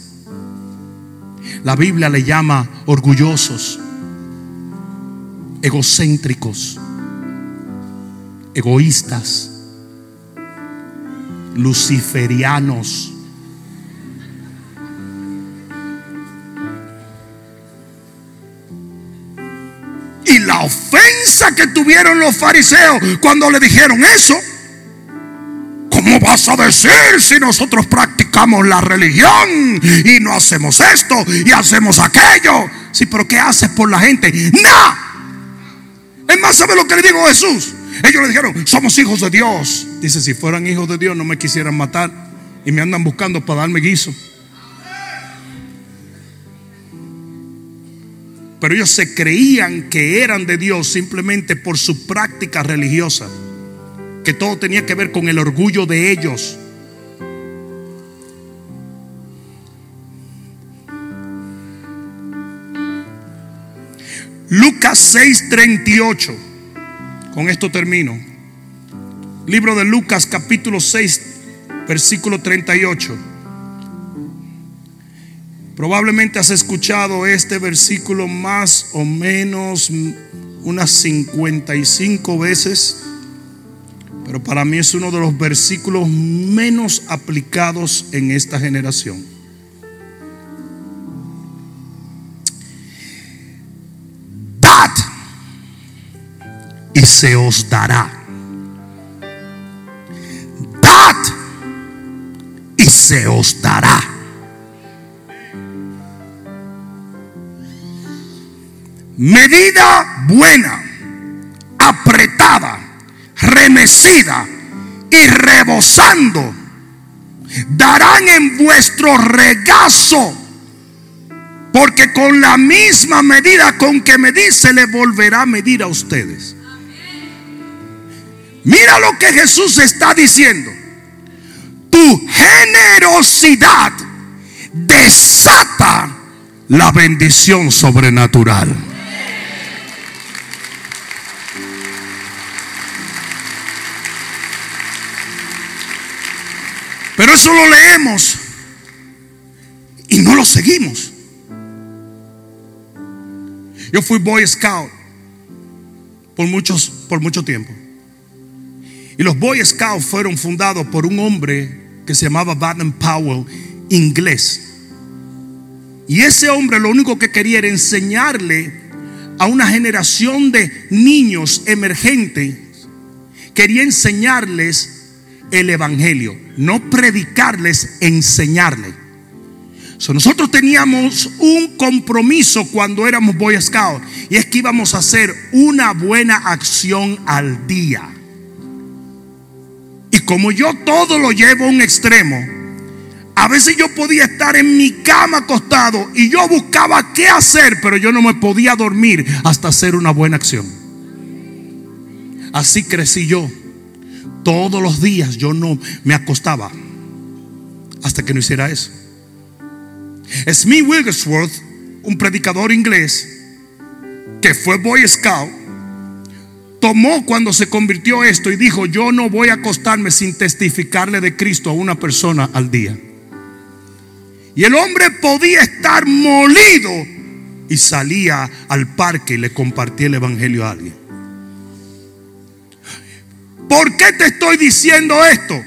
La Biblia le llama orgullosos, egocéntricos, egoístas, luciferianos. Y la ofensa que tuvieron los fariseos cuando le dijeron eso. ¿Cómo vas a decir si nosotros practicamos la religión y no hacemos esto y hacemos aquello? Sí, pero ¿qué haces por la gente? Nada. Es más, ¿sabe lo que le digo Jesús? Ellos le dijeron, somos hijos de Dios. Dice, si fueran hijos de Dios no me quisieran matar y me andan buscando para darme guiso. Pero ellos se creían que eran de Dios simplemente por su práctica religiosa. Que todo tenía que ver con el orgullo de ellos. Lucas 6:38. Con esto termino. Libro de Lucas capítulo 6, versículo 38. Probablemente has escuchado este versículo más o menos unas 55 veces, pero para mí es uno de los versículos menos aplicados en esta generación. Y se os dará. Dad y se os dará. medida buena, apretada, remecida y rebosando, darán en vuestro regazo. Porque con la misma medida con que medís se le volverá a medir a ustedes. Mira lo que Jesús está diciendo. Tu generosidad desata la bendición sobrenatural. Pero eso lo leemos y no lo seguimos. Yo fui Boy Scout por, muchos, por mucho tiempo. Y los Boy Scouts fueron fundados por un hombre que se llamaba Baden Powell, inglés. Y ese hombre lo único que quería era enseñarle a una generación de niños emergentes, quería enseñarles el Evangelio, no predicarles, enseñarles. nosotros teníamos un compromiso cuando éramos Boy Scouts y es que íbamos a hacer una buena acción al día. Y como yo todo lo llevo a un extremo, a veces yo podía estar en mi cama acostado y yo buscaba qué hacer, pero yo no me podía dormir hasta hacer una buena acción. Así crecí yo. Todos los días yo no me acostaba hasta que no hiciera eso. Smith Wigglesworth, un predicador inglés que fue Boy Scout, tomó cuando se convirtió esto y dijo, yo no voy a acostarme sin testificarle de Cristo a una persona al día. Y el hombre podía estar molido y salía al parque y le compartía el Evangelio a alguien. ¿Por qué te estoy diciendo esto?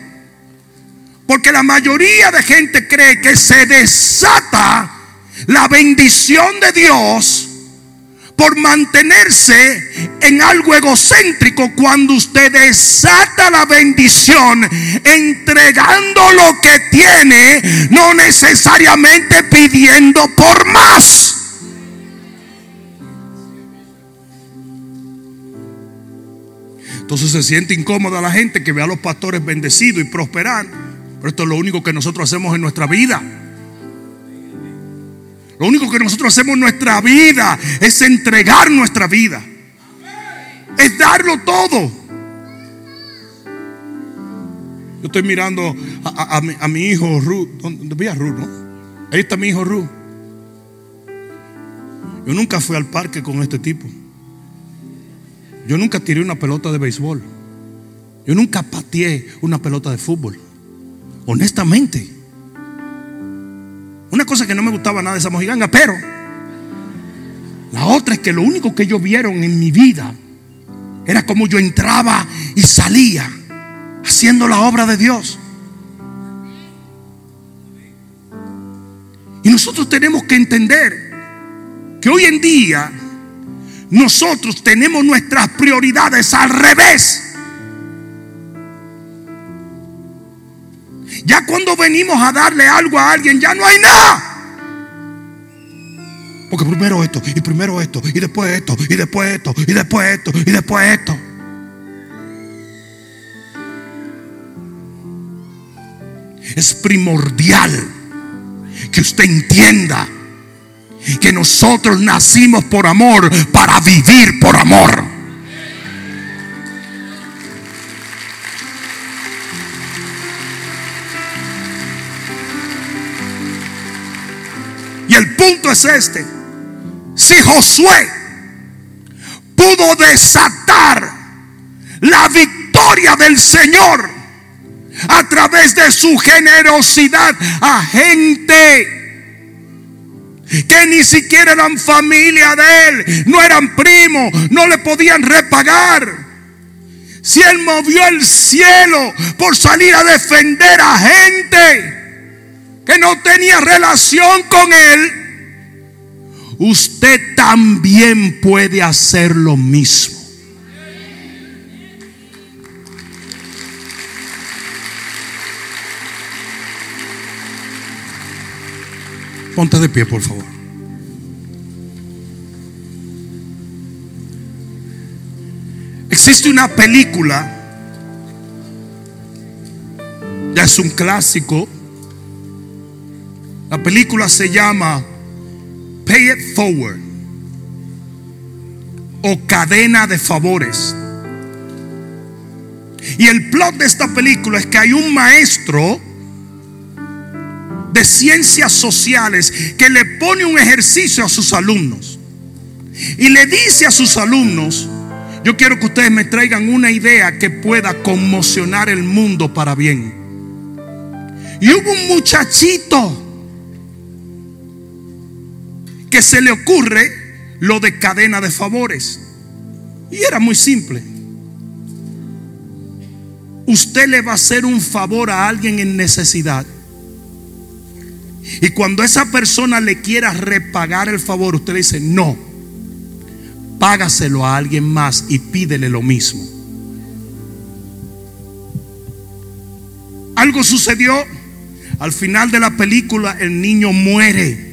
Porque la mayoría de gente cree que se desata la bendición de Dios por mantenerse en algo egocéntrico cuando usted desata la bendición entregando lo que tiene, no necesariamente pidiendo por más. Entonces se siente incómoda la gente que ve a los pastores bendecidos y prosperar. Pero esto es lo único que nosotros hacemos en nuestra vida. Lo único que nosotros hacemos en nuestra vida es entregar nuestra vida. Es darlo todo. Yo estoy mirando a, mi, hijo Ruth. ¿Dónde vi a Ruth, no? Ahí está mi hijo Ruth. Yo nunca fui al parque con este tipo. Yo nunca tiré una pelota de béisbol. Yo nunca pateé una pelota de fútbol. Honestamente. Una cosa que no me gustaba nada de esa mojiganga, pero la otra es que lo único que ellos vieron en mi vida era como yo entraba y salía haciendo la obra de Dios. Y nosotros tenemos que entender que hoy en día nosotros tenemos nuestras prioridades al revés. Ya cuando venimos a darle algo a alguien, ya no hay nada. Porque primero esto, y primero esto, y después esto, y después esto, y después esto, y después esto. Es primordial que usted entienda que nosotros nacimos por amor para vivir por amor. Punto es este. Si Josué pudo desatar la victoria del Señor a través de su generosidad a gente que ni siquiera eran familia de él, no eran primos, no le podían repagar. Si él movió el cielo por salir a defender a gente que no tenía relación con Él, usted también puede hacer lo mismo. Ponte de pie, por favor. Existe una película, ya es un clásico, la película se llama Pay It Forward o Cadena de Favores. Y el plot de esta película es que hay un maestro de ciencias sociales que le pone un ejercicio a sus alumnos. Y le dice a sus alumnos, yo quiero que ustedes me traigan una idea que pueda conmocionar el mundo para bien. Y hubo un muchachito que se le ocurre lo de cadena de favores. Y era muy simple. Usted le va a hacer un favor a alguien en necesidad. Y cuando esa persona le quiera repagar el favor, usted le dice, no, págaselo a alguien más y pídele lo mismo. Algo sucedió. Al final de la película el niño muere.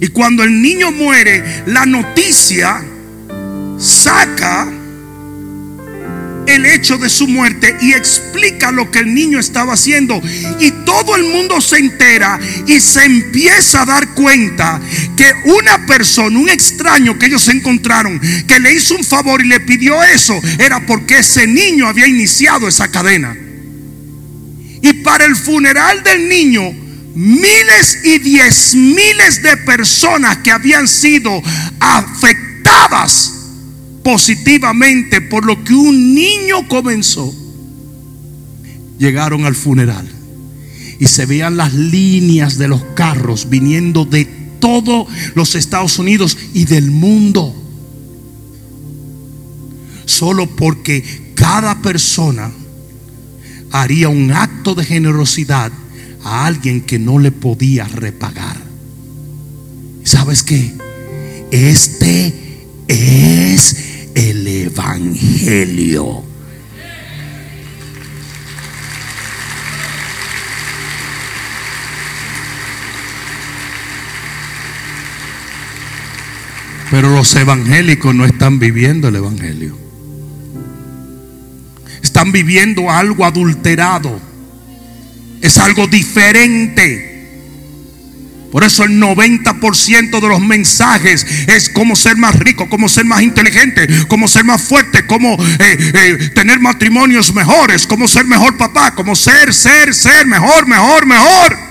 Y cuando el niño muere, la noticia saca el hecho de su muerte y explica lo que el niño estaba haciendo. Y todo el mundo se entera y se empieza a dar cuenta que una persona, un extraño que ellos encontraron, que le hizo un favor y le pidió eso, era porque ese niño había iniciado esa cadena. Y para el funeral del niño, miles y diez miles de personas que habían sido afectadas positivamente por lo que un niño comenzó, llegaron al funeral y se veían las líneas de los carros viniendo de todos los Estados Unidos y del mundo. Solo porque cada persona haría un acto de generosidad a alguien que no le podía repagar. ¿Sabes qué? Este es el Evangelio. Pero los evangélicos no están viviendo el Evangelio. Están viviendo algo adulterado. Es algo diferente. Por eso el 90% de los mensajes es cómo ser más rico, cómo ser más inteligente, cómo ser más fuerte, cómo eh, eh, tener matrimonios mejores, cómo ser mejor papá, cómo ser, ser, ser mejor, mejor, mejor.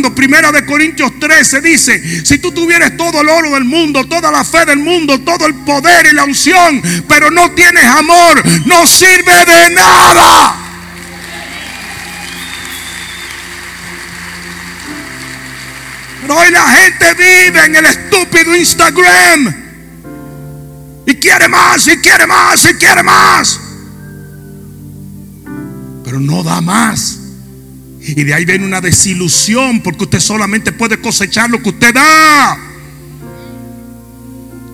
Cuando primera de Corintios 13 dice, si tú tuvieras todo el oro del mundo, toda la fe del mundo, todo el poder y la unción, pero no tienes amor, no sirve de nada. Pero hoy la gente vive en el estúpido Instagram. Y quiere más, y quiere más, y quiere más. Pero no da más. Y de ahí viene una desilusión porque usted solamente puede cosechar lo que usted da.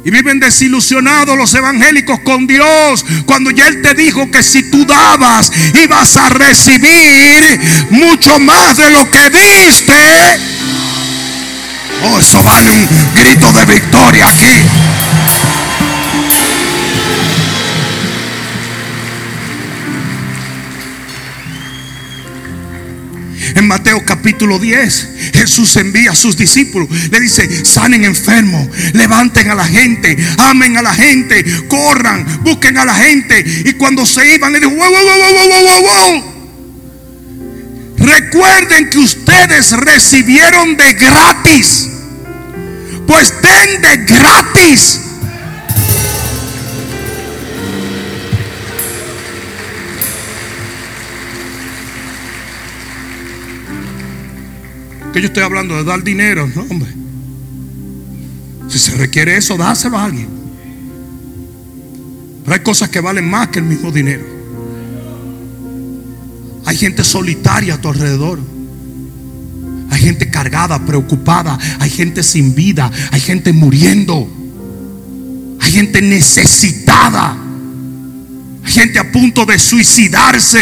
Y viven desilusionados los evangélicos con Dios cuando ya Él te dijo que si tú dabas ibas a recibir mucho más de lo que diste. Oh, eso vale un grito de victoria aquí. En Mateo capítulo 10, Jesús envía a sus discípulos. Le dice, sanen enfermos, levanten a la gente, amen a la gente, corran, busquen a la gente. Y cuando se iban, le dijo, wow, wow, wow, wow, wow, wow. Recuerden que ustedes recibieron de gratis. Pues den de gratis. Que yo estoy hablando de dar dinero, no, hombre. Si se requiere eso, dáselo a alguien. Pero hay cosas que valen más que el mismo dinero. Hay gente solitaria a tu alrededor. Hay gente cargada, preocupada. Hay gente sin vida. Hay gente muriendo. Hay gente necesitada. Hay gente a punto de suicidarse.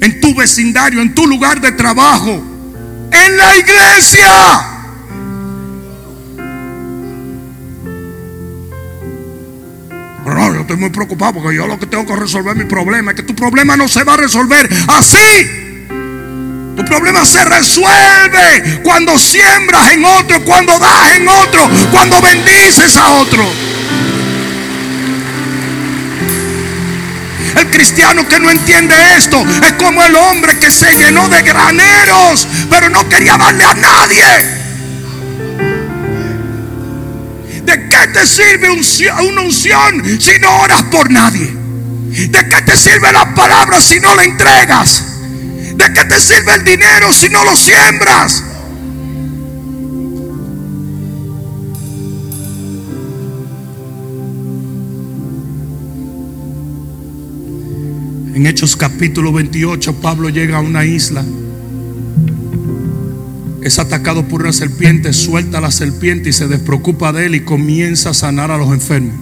En tu vecindario, en tu lugar de trabajo. En la iglesia. Pero no, yo estoy muy preocupado porque yo lo que tengo que resolver mi problema es que tu problema no se va a resolver así. Tu problema se resuelve cuando siembras en otro, cuando das en otro, cuando bendices a otro. El cristiano que no entiende esto es como el hombre que se llenó de graneros, pero no quería darle a nadie. ¿De qué te sirve una unción si no oras por nadie? ¿De qué te sirve la palabra si no la entregas? ¿De qué te sirve el dinero si no lo siembras? En Hechos capítulo 28, Pablo llega a una isla. Es atacado por una serpiente, suelta la serpiente y se despreocupa de él y comienza a sanar a los enfermos.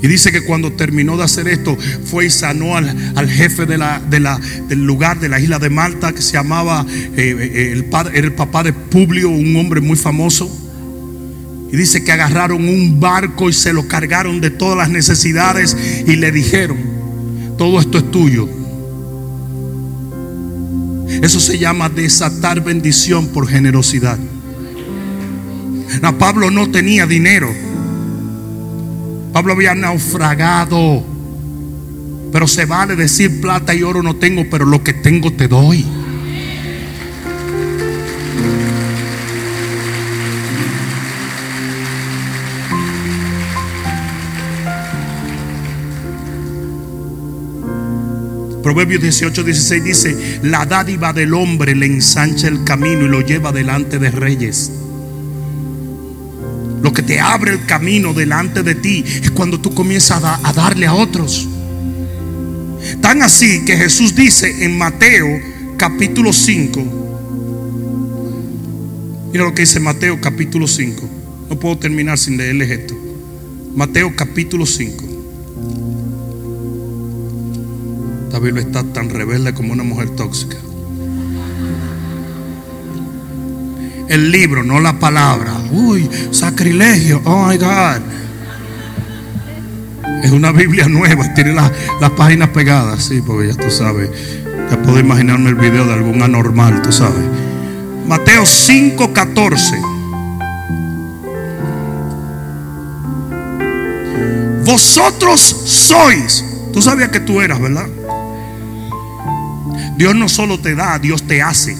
Y dice que cuando terminó de hacer esto, fue y sanó al, jefe de la, del lugar, de la isla de Malta, que se llamaba, eh, eh, el, padre, el papá de Publio, un hombre muy famoso. Y dice que agarraron un barco y se lo cargaron de todas las necesidades y le dijeron, todo esto es tuyo. Eso se llama desatar bendición por generosidad. Pablo no tenía dinero. Pablo había naufragado. Pero se vale decir plata y oro no tengo, pero lo que tengo te doy. Proverbios 18, 16 dice, la dádiva del hombre le ensancha el camino y lo lleva delante de reyes. Lo que te abre el camino delante de ti es cuando tú comienzas a, darle a otros. Tan así que Jesús dice en Mateo capítulo 5, Mira lo que dice Mateo capítulo 5. No puedo terminar sin leerles esto. Mateo capítulo 5. Biblia está tan rebelde como una mujer tóxica. El libro, no la palabra. Uy, sacrilegio. Oh my God. Es una Biblia nueva. Tiene las páginas pegadas. Sí, porque ya tú sabes. Ya puedo imaginarme el video de algún anormal, tú sabes. Mateo 5:14. Vosotros sois. Tú sabías que tú eras, ¿verdad? Dios no solo te da, Dios te hace.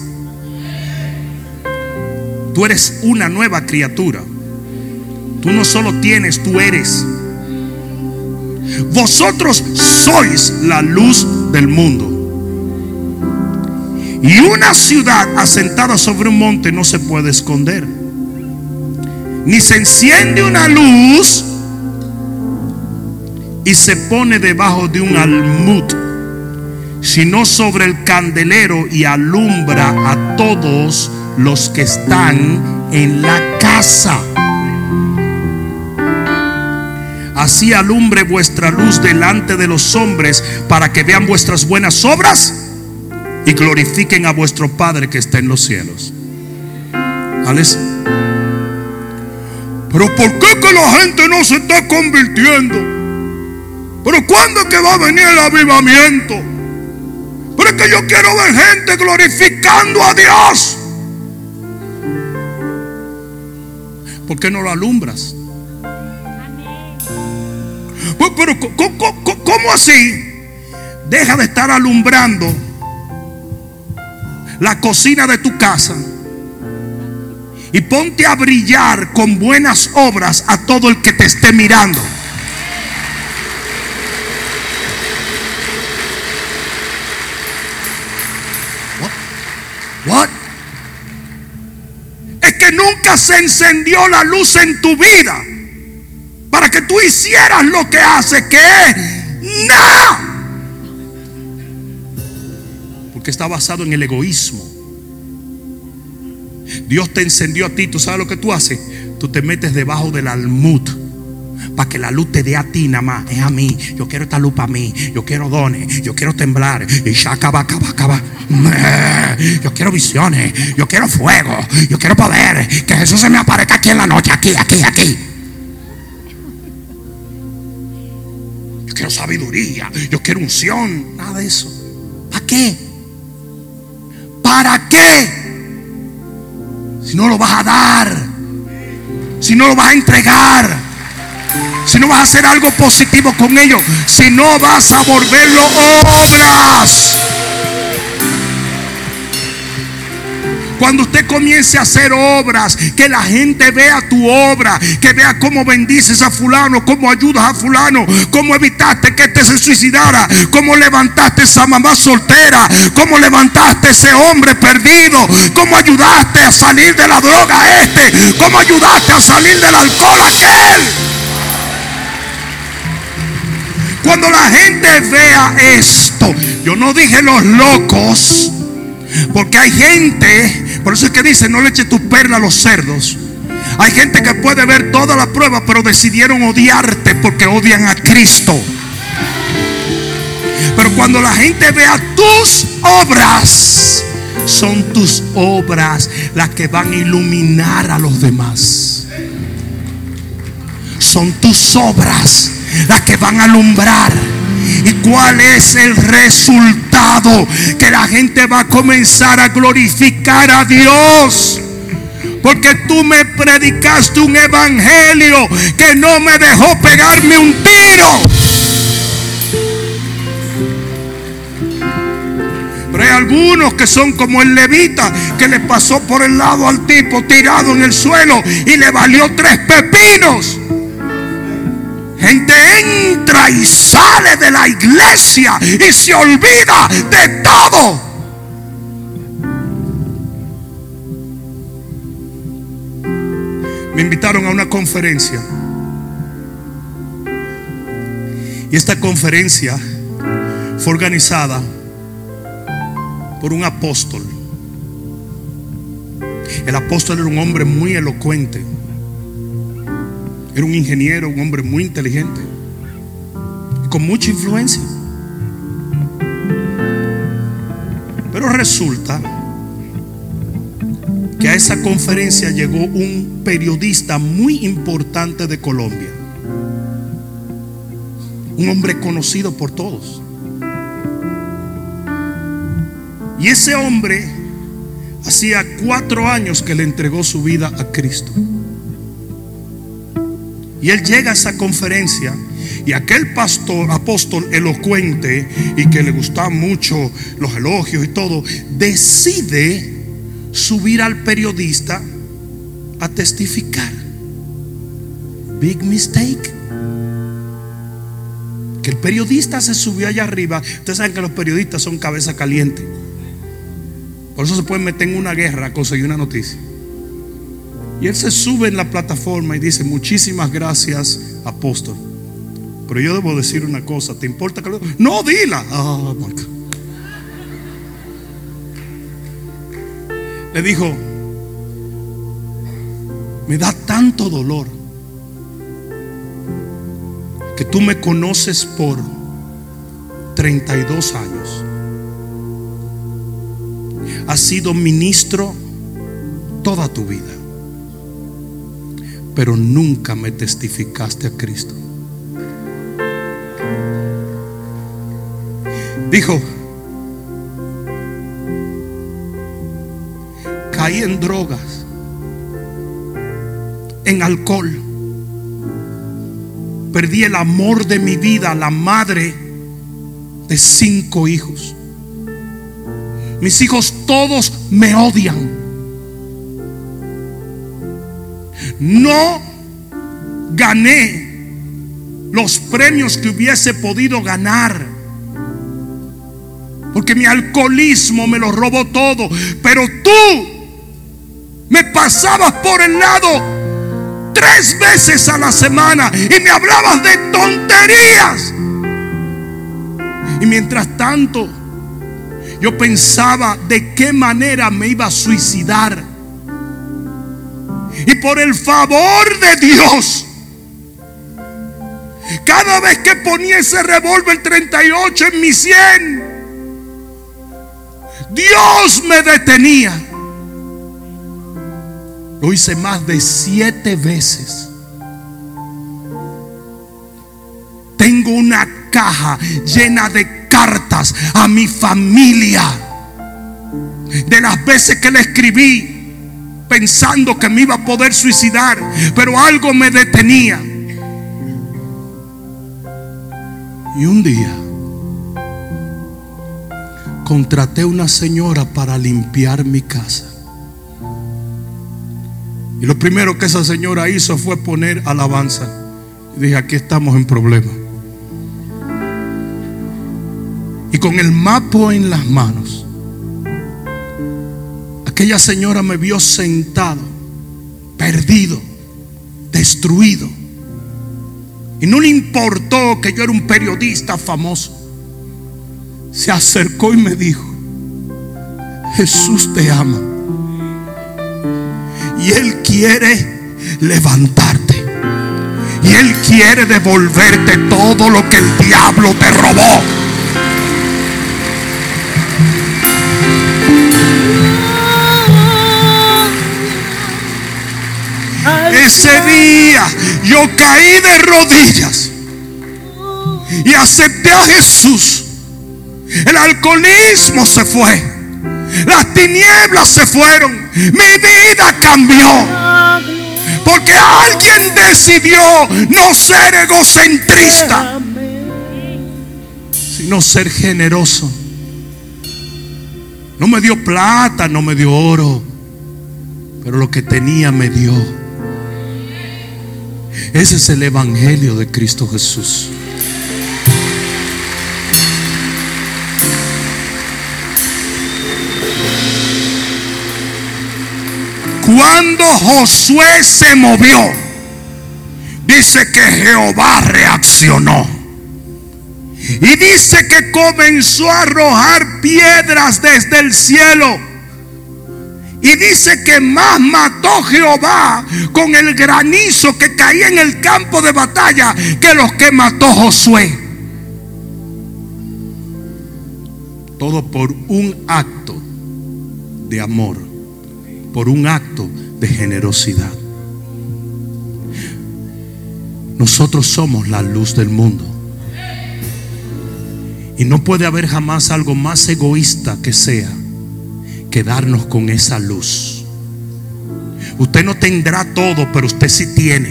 Tú eres una nueva criatura. Tú no solo tienes, tú eres. Vosotros sois la luz del mundo. Y una ciudad asentada sobre un monte no se puede esconder. Ni se enciende una luz y se pone debajo de un almud sino sobre el candelero y alumbra a todos los que están en la casa. Así alumbre vuestra luz delante de los hombres para que vean vuestras buenas obras y glorifiquen a vuestro Padre que está en los cielos. Pero ¿por qué la gente no se está convirtiendo? Pero ¿cuándo que va a venir el avivamiento? Pero es que yo quiero ver gente glorificando a Dios. ¿Por qué no lo alumbras? Pues, pero ¿cómo, así? Deja de estar alumbrando la cocina de tu casa y ponte a brillar con buenas obras a todo el que te esté mirando. What? Es que nunca se encendió la luz en tu vida para que tú hicieras lo que hace, que es nada. Porque está basado en el egoísmo. Dios te encendió a ti, tú sabes lo que tú haces. Tú te metes debajo del almud para que la luz te dé a ti nada más. Es a mí. Yo quiero esta luz para mí. Yo quiero dones. Yo quiero temblar. Y ya acaba, acaba. Yo quiero visiones. Yo quiero fuego. Yo quiero poder. Que Jesús se me aparezca aquí en la noche. Aquí, aquí, aquí. Yo quiero sabiduría. Yo quiero unción. Nada de eso. ¿Para qué? ¿Para qué? Si no lo vas a dar. Si no lo vas a entregar si no vas a hacer algo positivo con ellos, si no vas a volverlo obras. Cuando usted comience a hacer obras, que la gente vea tu obra, que vea cómo bendices a fulano, cómo ayudas a fulano, cómo evitaste que este se suicidara, cómo levantaste esa mamá soltera, cómo levantaste ese hombre perdido, cómo ayudaste a salir de la droga a este, cómo ayudaste a salir del alcohol a aquel. Cuando la gente vea esto, yo no dije los locos, porque hay gente, por eso es que dice, no le eche tu perla a los cerdos. Hay gente que puede ver toda la prueba, pero decidieron odiarte porque odian a Cristo. Pero cuando la gente vea tus obras, son tus obras las que van a iluminar a los demás. Son tus obras las que van a alumbrar. ¿Y cuál es el resultado? Que la gente va a comenzar a glorificar a Dios. Porque tú me predicaste un evangelio que no me dejó pegarme un tiro. Pero hay algunos que son como el levita que le pasó por el lado al tipo tirado en el suelo y le valió tres pepinos. Gente entra y sale de la iglesia y se olvida de todo. me invitaron a una conferencia. Y esta conferencia fue organizada por un apóstol. El apóstol era un hombre muy elocuente. Era un ingeniero, un hombre muy inteligente. Con mucha influencia. Pero resulta que a esa conferencia llegó un periodista muy importante de Colombia. Un hombre conocido por todos. Y ese hombre hacía cuatro años que le entregó su vida a Cristo. Y él llega a esa conferencia y aquel pastor, apóstol elocuente y que le gustaban mucho los elogios y todo, decide subir al periodista a testificar. Big mistake. Que el periodista se subió allá arriba. Ustedes saben que los periodistas son cabeza caliente. Por eso se pueden meter en una guerra a conseguir una noticia. Y él se sube en la plataforma y dice, muchísimas gracias, apóstol. Pero yo debo decir una cosa, ¿te importa que lo... No, dila. Ah, le dijo, me da tanto dolor que tú me conoces por 32 años. Has sido ministro toda tu vida, pero nunca me testificaste a Cristo. Dijo, caí en drogas, en alcohol. Perdí el amor de mi vida, la madre de cinco hijos. Mis hijos todos me odian. No gané los premios que hubiese podido ganar. Porque mi alcoholismo me lo robó todo. Pero tú me pasabas por el lado tres veces a la semana y me hablabas de tonterías. Y mientras tanto, yo pensaba de qué manera me iba a suicidar. Y por el favor de Dios, cada vez que ponía ese revólver 38 en mi 100, Dios me detenía. Lo hice más de siete veces. Tengo una caja llena de cartas a mi familia. De las veces que le escribí pensando que me iba a poder suicidar, pero algo me detenía. Y un día contraté una señora para limpiar mi casa. Y lo primero que esa señora hizo fue poner alabanza. Y dije, aquí estamos en problema. Y con el mapa en las manos, aquella señora me vio sentado, perdido, destruido. Y no le importó que yo era un periodista famoso. Se acercó y me dijo, Jesús te ama. Y Él quiere levantarte. Y Él quiere devolverte todo lo que el diablo te robó. Ese día yo caí de rodillas y acepté a Jesús. El alcoholismo se fue. Las tinieblas se fueron. Mi vida cambió. Porque alguien decidió no ser egocentrista, sino ser generoso. No me dio plata, no me dio oro, pero lo que tenía me dio. Ese es el Evangelio de Cristo Jesús. Cuando Josué se movió, dice que Jehová reaccionó. Y dice que comenzó a arrojar piedras desde el cielo. Y dice que más mató Jehová con el granizo que caía en el campo de batalla que los que mató Josué. Todo por un acto de amor por un acto de generosidad. Nosotros somos la luz del mundo. Y no puede haber jamás algo más egoísta que sea quedarnos con esa luz. Usted no tendrá todo, pero usted sí tiene.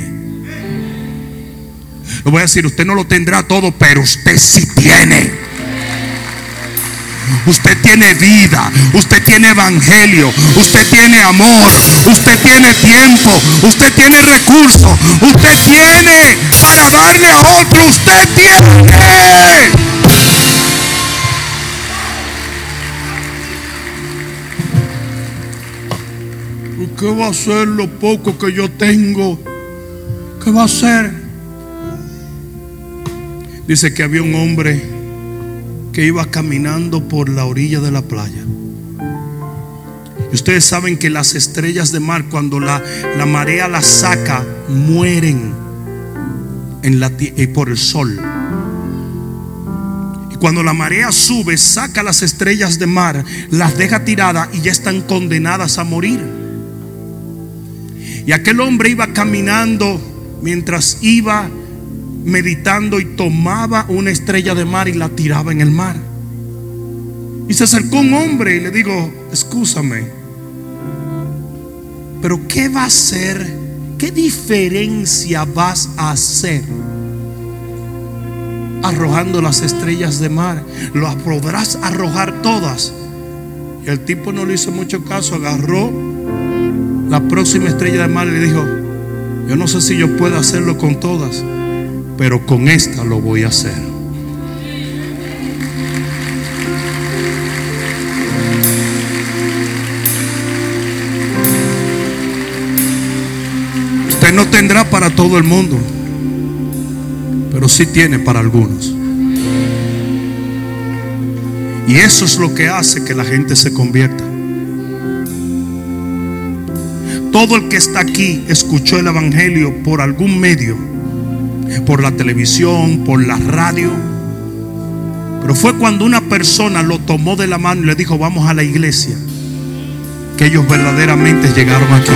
Lo voy a decir, usted no lo tendrá todo, pero usted sí tiene. Usted tiene vida, usted tiene evangelio, usted tiene amor, usted tiene tiempo, usted tiene recursos, usted tiene para darle a otro, usted tiene. ¿Qué va a hacer lo poco que yo tengo? ¿Qué va a hacer? Dice que había un hombre que iba caminando por la orilla de la playa. Y ustedes saben que las estrellas de mar, cuando la, la marea las saca, mueren en la, eh, por el sol. Y cuando la marea sube, saca las estrellas de mar, las deja tiradas y ya están condenadas a morir. Y aquel hombre iba caminando mientras iba meditando y tomaba una estrella de mar y la tiraba en el mar. Y se acercó un hombre y le digo, escúchame, pero ¿qué va a hacer? ¿Qué diferencia vas a hacer? Arrojando las estrellas de mar. ¿Lo podrás arrojar todas? Y el tipo no le hizo mucho caso, agarró la próxima estrella de mar le dijo, yo no sé si yo puedo hacerlo con todas pero con esta lo voy a hacer. Usted no tendrá para todo el mundo, pero sí tiene para algunos. Y eso es lo que hace que la gente se convierta. Todo el que está aquí escuchó el Evangelio por algún medio por la televisión, por la radio. Pero fue cuando una persona lo tomó de la mano y le dijo, vamos a la iglesia, que ellos verdaderamente llegaron aquí.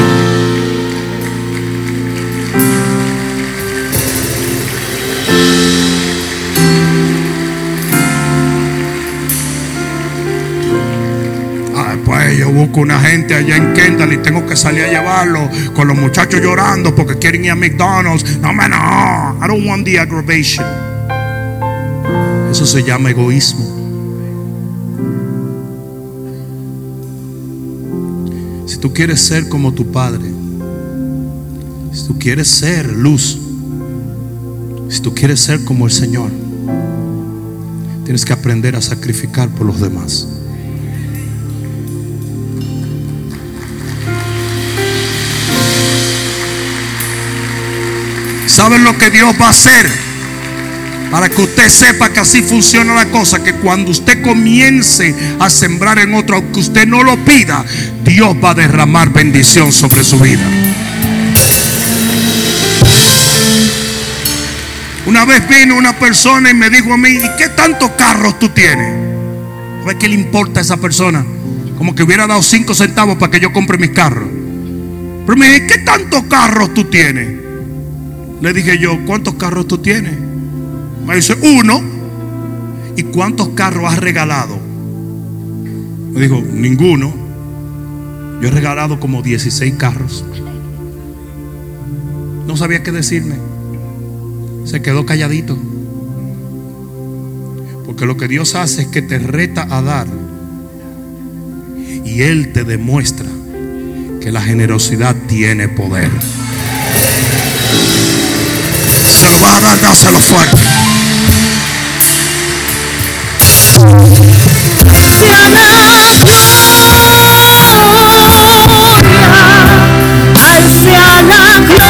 Una gente allá en Kendall y tengo que salir a llevarlo con los muchachos llorando porque quieren ir a McDonald's. No, man, no. I don't want the aggravation. Eso se llama egoísmo. Si tú quieres ser como tu padre, si tú quieres ser luz, si tú quieres ser como el Señor, tienes que aprender a sacrificar por los demás. ¿Saben lo que Dios va a hacer? Para que usted sepa que así funciona la cosa, que cuando usted comience a sembrar en otro, aunque usted no lo pida, Dios va a derramar bendición sobre su vida. Una vez vino una persona y me dijo a mí, ¿y qué tantos carros tú tienes? Ver qué le importa a esa persona. Como que hubiera dado cinco centavos para que yo compre mis carros. Pero me dije, ¿qué tantos carros tú tienes? Le dije yo, ¿cuántos carros tú tienes? Me dice, uno. ¿Y cuántos carros has regalado? Me dijo, ninguno. Yo he regalado como 16 carros. No sabía qué decirme. Se quedó calladito. Porque lo que Dios hace es que te reta a dar. Y Él te demuestra que la generosidad tiene poder. Dar, dáselo fuerte. Hacia la gloria,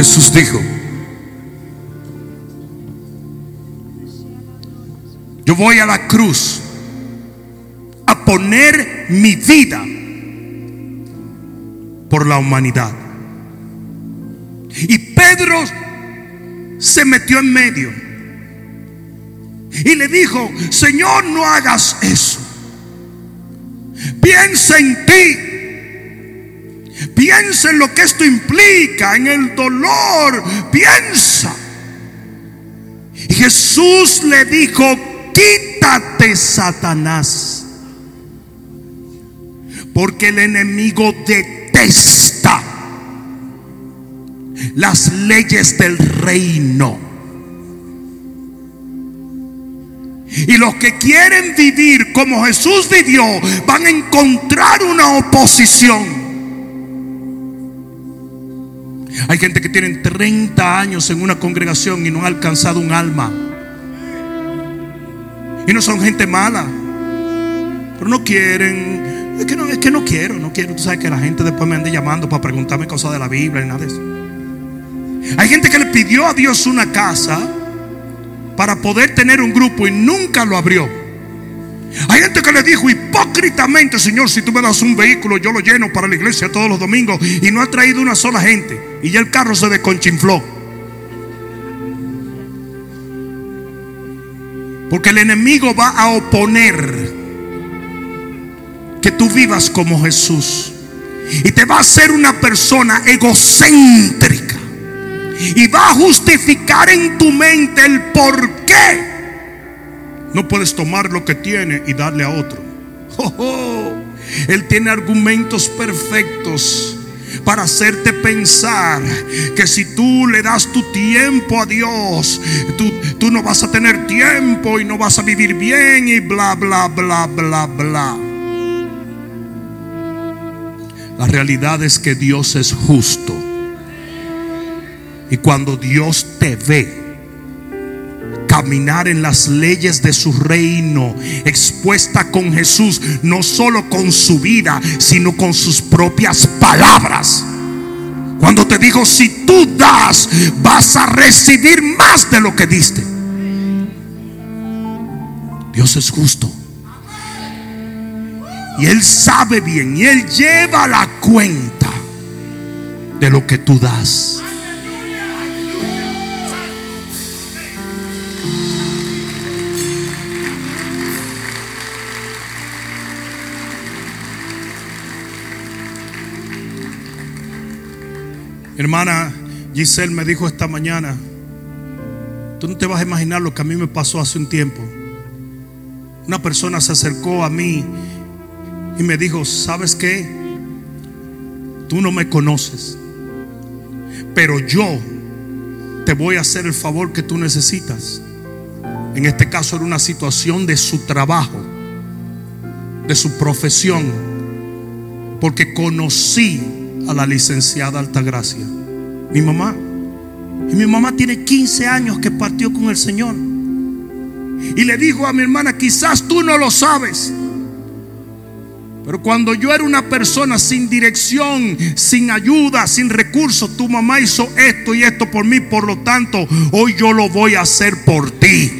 Jesús dijo, yo voy a la cruz a poner mi vida por la humanidad. Pedro se metió en medio y le dijo, Señor, no hagas eso. Piensa en ti. Piensa en lo que esto implica, en el dolor. Piensa. Jesús le dijo, quítate Satanás. Porque el enemigo detesta las leyes del reino. Y los que quieren vivir como Jesús vivió van a encontrar una oposición. Hay gente que tiene 30 años en una congregación y no ha alcanzado un alma. Y no son gente mala. Pero no quieren. Es que no, es que no quiero, no quiero. Tú sabes que la gente después me ande llamando para preguntarme cosas de la Biblia y nada de eso. Hay gente que le pidió a Dios una casa para poder tener un grupo y nunca lo abrió. Hay gente que le dijo hipócritamente, Señor, si tú me das un vehículo, yo lo lleno para la iglesia todos los domingos y no ha traído una sola gente. Y ya el carro se desconchinfló. Porque el enemigo va a oponer que tú vivas como Jesús. Y te va a hacer una persona egocéntrica y va a justificar en tu mente el por qué no puedes tomar lo que tiene y darle a otro. (laughs) Él tiene argumentos perfectos para hacerte pensar que si tú le das tu tiempo a Dios, tú, tú, no vas a tener tiempo y no vas a vivir bien y bla, bla, bla, bla, bla. La realidad es que Dios es justo. Y cuando Dios te ve caminar en las leyes de su reino, expuesta con Jesús, no solo con su vida, sino con sus propias palabras. Cuando te digo, si tú das, vas a recibir más de lo que diste. Dios es justo. Y Él sabe bien, y Él lleva la cuenta de lo que tú das. Hermana Giselle me dijo esta mañana, tú no te vas a imaginar lo que a mí me pasó hace un tiempo. Una persona se acercó a mí y me dijo, ¿sabes qué? Tú no me conoces, pero yo te voy a hacer el favor que tú necesitas. En este caso era una situación de su trabajo, de su profesión, porque conocí a la licenciada Altagracia, mi mamá. Y mi mamá tiene 15 años que partió con el Señor. Y le dijo a mi hermana, quizás tú no lo sabes. Pero cuando yo era una persona sin dirección, sin ayuda, sin recursos, tu mamá hizo esto y esto por mí. Por lo tanto, hoy yo lo voy a hacer por ti.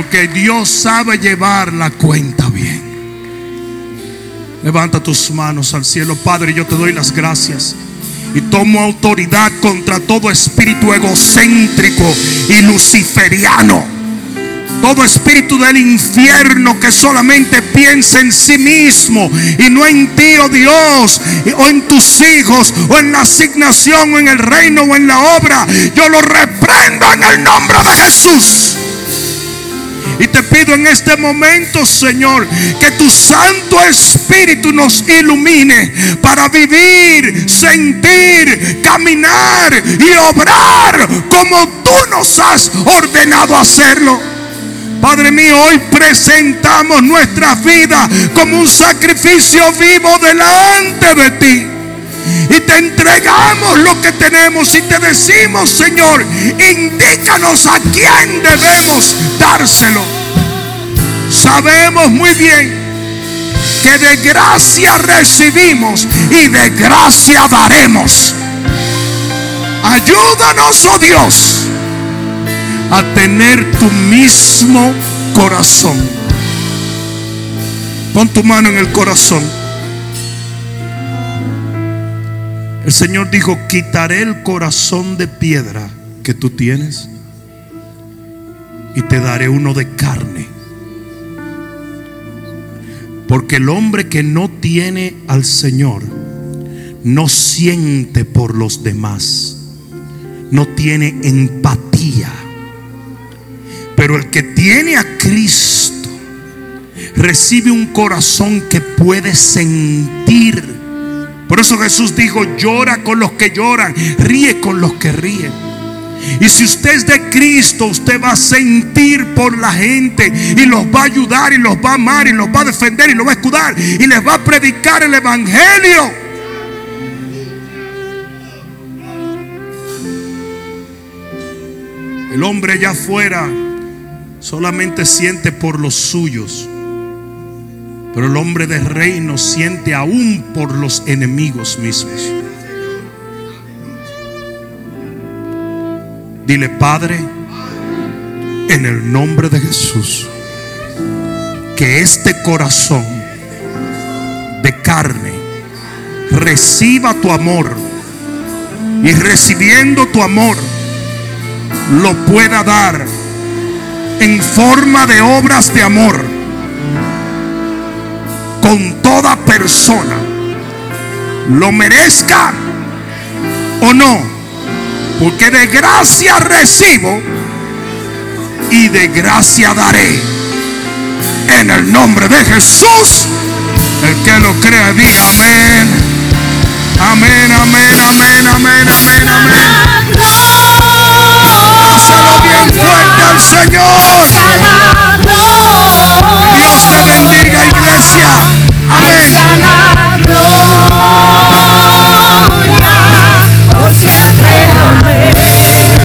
Porque Dios sabe llevar la cuenta bien. Levanta tus manos al cielo, Padre, yo te doy las gracias. Y tomo autoridad contra todo espíritu egocéntrico y luciferiano. Todo espíritu del infierno que solamente piensa en sí mismo y no en ti, oh Dios, o en tus hijos, o en la asignación, o en el reino, o en la obra. Yo lo reprendo en el nombre de Jesús. Y te pido en este momento, Señor, que tu Santo Espíritu nos ilumine para vivir, sentir, caminar y obrar como tú nos has ordenado hacerlo. Padre mío, hoy presentamos nuestra vida como un sacrificio vivo delante de ti. Y te entregamos lo que tenemos y te decimos, Señor, indícanos a quién debemos dárselo. Sabemos muy bien que de gracia recibimos y de gracia daremos. Ayúdanos, oh Dios, a tener tu mismo corazón. Pon tu mano en el corazón. El Señor dijo, quitaré el corazón de piedra que tú tienes y te daré uno de carne. Porque el hombre que no tiene al Señor no siente por los demás, no tiene empatía. Pero el que tiene a Cristo recibe un corazón que puede sentir. Por eso Jesús dijo, llora con los que lloran, ríe con los que ríen. Y si usted es de Cristo, usted va a sentir por la gente y los va a ayudar y los va a amar y los va a defender y los va a escudar y les va a predicar el Evangelio. El hombre allá afuera solamente siente por los suyos, pero el hombre de reino siente aún por los enemigos mismos. Dile, Padre, en el nombre de Jesús, que este corazón de carne reciba tu amor y recibiendo tu amor lo pueda dar en forma de obras de amor con toda persona, lo merezca o no, porque de gracia recibo y de gracia daré. En el nombre de Jesús, el que lo crea, diga amén. Amén, amén, amén, amén, amén, amén. Dáselo bien fuerte al Señor. Dios te bendiga, iglesia. Arasana